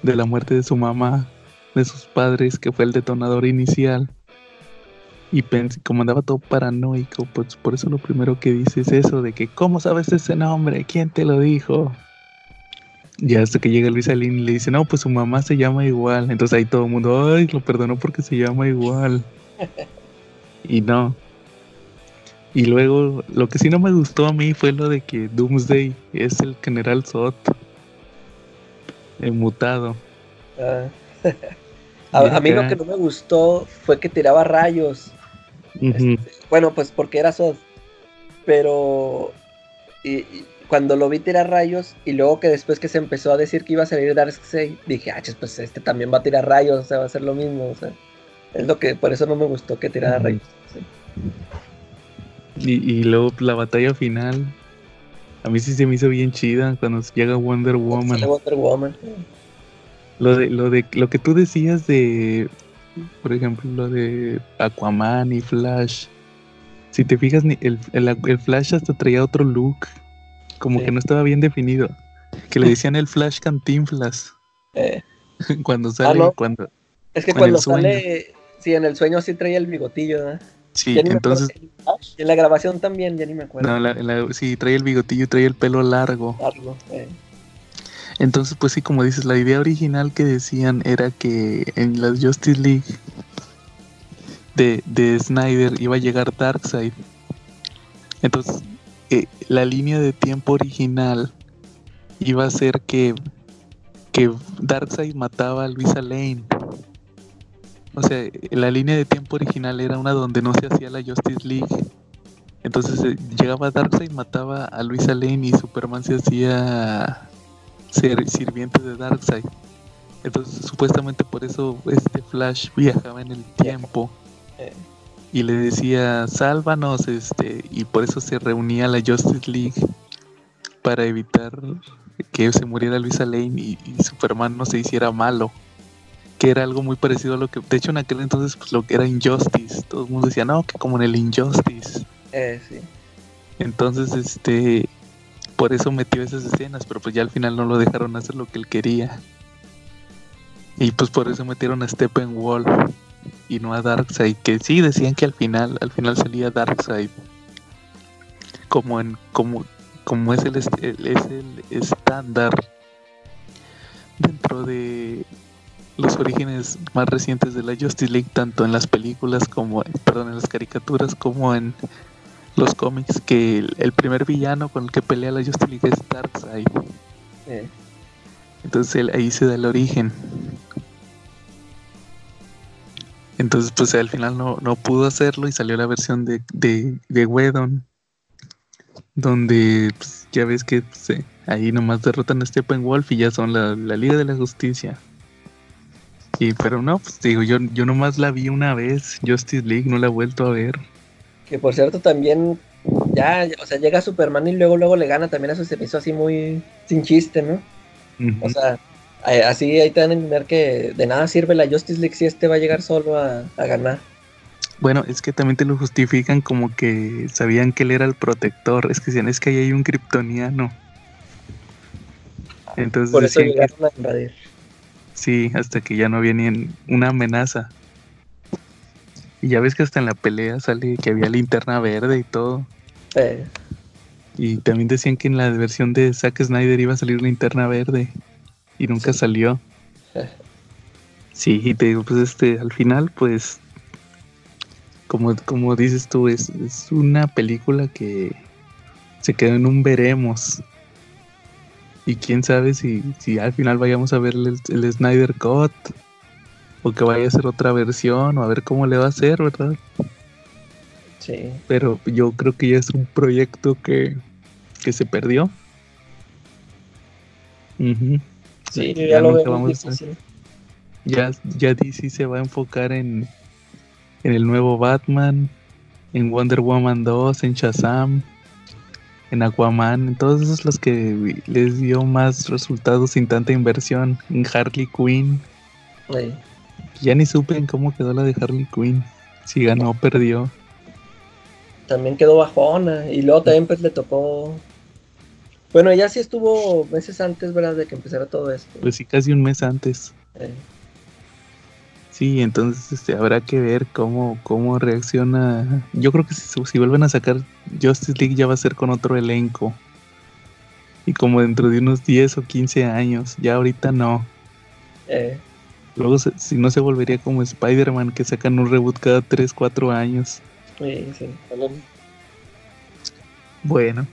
de la muerte de su mamá, de sus padres, que fue el detonador inicial. Y pensé, como andaba todo paranoico, pues por eso lo primero que dice es eso, de que, ¿cómo sabes ese nombre? ¿Quién te lo dijo? Ya hasta que llega Luis Alín y le dice, no, pues su mamá se llama igual. Entonces ahí todo el mundo, ay, lo perdonó porque se llama igual. y no. Y luego, lo que sí no me gustó a mí fue lo de que Doomsday es el general Zod. Mutado. Ah. a, mí lo que no me gustó fue que tiraba rayos. Este, bueno, pues porque era Zod. Pero y, cuando lo vi tirar rayos y luego que después que se empezó a decir que iba a salir Darkseid, dije, ah, pues este también va a tirar rayos, o sea, va a ser lo mismo, o sea, es lo que, por eso no me gustó que tirara rayos. Y, luego la batalla final, a mí sí se me hizo bien chida cuando llega Wonder Woman. Wonder Woman. Lo de, lo de, lo que tú decías de, por ejemplo, lo de Aquaman y Flash. Si te fijas, el, el Flash hasta traía otro look como que no estaba bien definido. Que le decían el Flash Cantinflas. Eh. cuando ah, sale, cuando. Es que cuando sale, sí, en el sueño sí traía el bigotillo, ¿no? Sí, entonces. en la grabación también, ya ni me acuerdo. No, sí, traía el bigotillo y traía el pelo largo. Largo, eh. Entonces, pues sí, como dices, la idea original que decían era que en la Justice League de, de Snyder iba a llegar Darkseid. Entonces, la línea de tiempo original iba a ser que, que Darkseid mataba a Luisa Lane. O sea, la línea de tiempo original era una donde no se hacía la Justice League. Entonces eh, llegaba Darkseid, mataba a Luisa Lane y Superman se hacía ser sirviente de Darkseid. Entonces supuestamente por eso este Flash viajaba en el tiempo. Eh y le decía, sálvanos, este, y por eso se reunía la Justice League para evitar que se muriera Luisa Lane y, Superman no se hiciera malo. Que era algo muy parecido a lo que, de hecho en aquel entonces pues lo que era Injustice, todo el mundo decía, no, que como en el Injustice. Eh, sí. Entonces, este, por eso metió esas escenas, pero pues ya al final no lo dejaron hacer lo que él quería. Y pues por eso metieron a Steppenwolf y no a Darkseid, que sí decían que al final, al final salía Darkseid. Como en, como, como es el, es el estándar dentro de los orígenes más recientes de la Justice League, tanto en las películas como, perdón, en las caricaturas como en los cómics, que el, primer villano con el que pelea la Justice League es Darkseid. Entonces ahí se da el origen. Entonces, pues al final no, no pudo hacerlo y salió la versión de, de, de Wedon, donde pues, ya ves que pues, eh, ahí nomás derrotan a Steppenwolf y ya son la, Liga de la Justicia. Y, pero no, pues digo, yo, yo nomás la vi una vez, Justice League, no la he vuelto a ver. Que por cierto también, ya, o sea, llega Superman y luego luego le gana, también eso se me hizo así muy sin chiste, ¿no? O sea, eh, así ahí te dan a entender que de nada sirve la Justice League si este va a llegar solo a, ganar. Bueno, es que también te lo justifican como que sabían que él era el protector. Es que decían, es que ahí hay un kryptoniano. Entonces Por eso llegaron a invadir. Sí, hasta que ya no había ni una amenaza. Y ya ves que hasta en la pelea sale que había linterna verde y todo. Y también decían que en la versión de Zack Snyder iba a salir linterna verde y nunca salió. Sí, y te digo, pues este, al final, pues, como, como dices tú, es, es una película que se quedó en un veremos. Y quién sabe si, si al final vayamos a ver el, el, Snyder Cut o que vaya a ser otra versión o a ver cómo le va a hacer, ¿verdad? Sí. Pero yo creo que ya es un proyecto que, que se perdió. Sí, ya, lo veo Ya, ya DC se va a enfocar en, en el nuevo Batman, en Wonder Woman 2, en Shazam. En Aquaman, en todos esos los que les dio más resultados sin tanta inversión. En Harley Quinn. Ya ni supe en cómo quedó la de Harley Quinn. Si ganó o perdió. También quedó bajona. Y luego también pues le tocó. Bueno, ella sí estuvo meses antes, ¿verdad? De que empezara todo esto. Pues sí, casi un mes antes. Sí, entonces este, habrá que ver cómo, cómo reacciona. Yo creo que si, si, vuelven a sacar Justice League ya va a ser con otro elenco. Y como dentro de unos 10 o 15 años, ya ahorita no. Eh. Luego, si no se volvería como Spider-Man, que sacan un reboot cada 3, 4 años. Sí, sí. Bueno.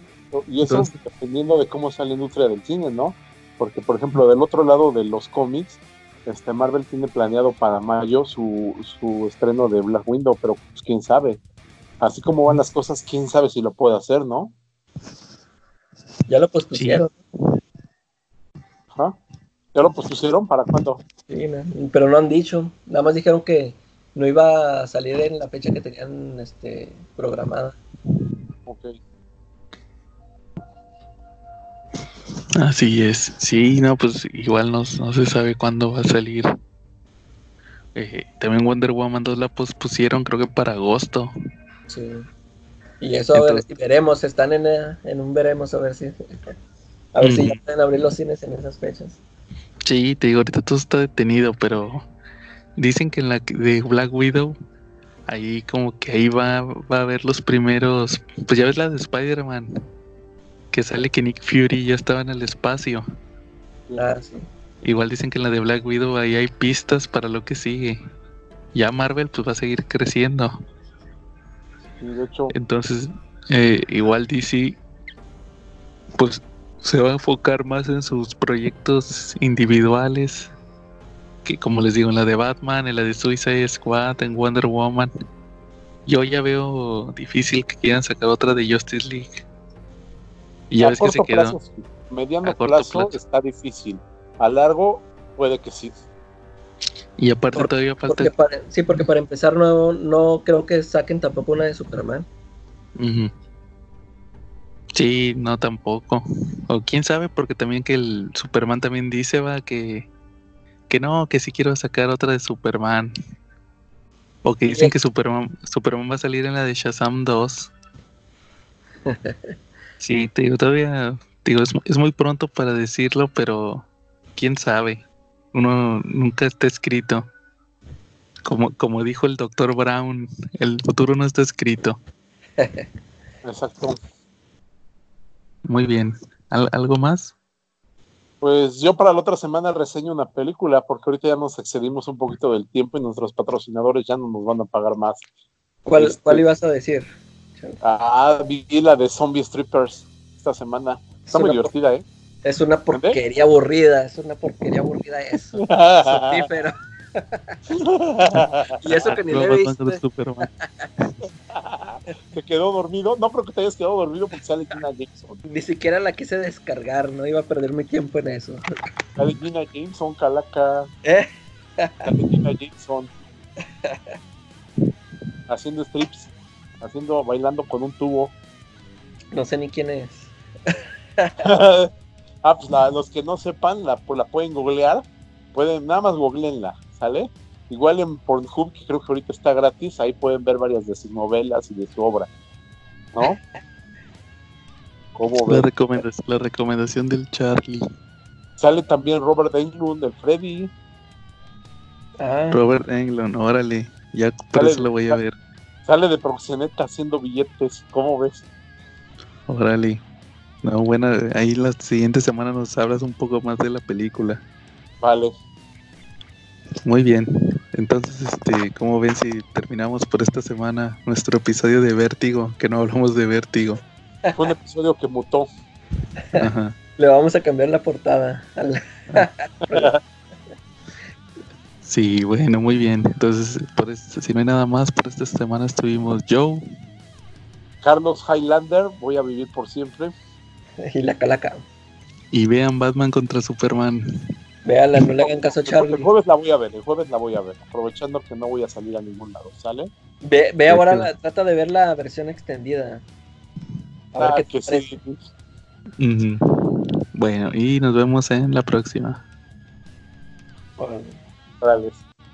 Y eso dependiendo de cómo sale la industria del cine, ¿no? Porque, por ejemplo, del otro lado de los cómics, este Marvel tiene planeado para mayo su, su estreno de Black Window, pero pues quién sabe. Así como van las cosas, quién sabe si lo puede hacer, ¿no? Ya lo pospusieron. ¿Ah? ¿Ya lo pospusieron? ¿Para cuándo? Sí, pero no han dicho. Nada más dijeron que no iba a salir en la fecha que tenían este, programada. Ok. Así es, sí, no, pues igual no, no se sabe cuándo va a salir. Eh, también Wonder Woman 2 la pospusieron, creo que para agosto. Sí. Y eso a ver si veremos, están en, en, un veremos a ver si a ver si ya pueden abrir los cines en esas fechas. Sí, te digo, ahorita todo está detenido, pero dicen que en la de Black Widow ahí como que ahí va, va a haber los primeros, pues ya ves la de Spider-Man que sale que Nick Fury ya estaba en el espacio. Claro, sí. Igual dicen que en la de Black Widow ahí hay pistas para lo que sigue. Ya Marvel pues va a seguir creciendo. de hecho... Entonces, eh, igual DC pues se va a enfocar más en sus proyectos individuales. Que como les digo, en la de Batman, en la de Suicide Squad, en Wonder Woman. Yo ya veo difícil que quieran sacar otra de Justice League. Y ya ves que se quedó. Plazo, Mediano plazo, está difícil. A largo puede que sí. Y aparte todavía falta. sí, porque para empezar no, no creo que saquen tampoco una de Superman. Sí, no tampoco. O quién sabe, porque también que el Superman también dice va que que no, que sí quiero sacar otra de Superman. O que dicen que Superman, Superman va a salir en la de Shazam 2. Sí, te digo, todavía, digo, es, muy pronto para decirlo, pero quién sabe. Uno nunca está escrito. Como, como dijo el doctor Brown, el futuro no está escrito. Exacto. Muy bien. ¿Algo más? Pues yo para la otra semana reseño una película, porque ahorita ya nos excedimos un poquito del tiempo y nuestros patrocinadores ya no nos van a pagar más. ¿Cuál, este, ¿cuál ibas a decir? Ah, vi la de Zombie Strippers esta semana. Está muy divertida, ¿eh? Es una porquería aburrida, es una porquería aburrida eso. pero y eso que ni le viste. ¿Te quedó dormido? No creo que te hayas quedado dormido porque sale Gina Jameson. Ni siquiera la quise descargar, no iba a perder mi tiempo en eso. Sale Gina Jameson, calaca. ¿Eh? Sale Gina Jameson. Haciendo strips haciendo, bailando con un tubo. No sé ni quién es. ah, pues los que no sepan, la, pues la pueden googlear. Pueden, nada más googleenla, ¿sale? Igual en Pornhub, que creo que ahorita está gratis, ahí pueden ver varias de sus novelas y de su obra. ¿No? la, recomendación, la recomendación del Charlie. Sale también Robert Englund, el Freddy. Ah. Robert Englund, órale. Ya por eso lo voy a ver. Sale de proxeneta haciendo billetes, ¿cómo ves? Órale. No, bueno, ahí la siguiente semana nos hablas un poco más de la película. Vale. Muy bien. Entonces, este, ¿cómo ven si terminamos por esta semana nuestro episodio de Vértigo? Que no hablamos de Vértigo. Fue un episodio que mutó. Ajá. Le vamos a cambiar la portada. Sí, bueno, muy bien. Entonces, por si no hay nada más, por esta semana estuvimos Joe. Carlos Highlander, voy a vivir por siempre. Y la calaca. Y vean Batman contra Superman. Veanla, no le hagan caso a Charlie. El jueves la voy a ver, el jueves la voy a ver, aprovechando que no voy a salir a ningún lado, ¿sale? Ve, ve ahora, la, trata de ver la versión extendida. A ver qué sí. Bueno, y nos vemos en la próxima. Bueno, Morales.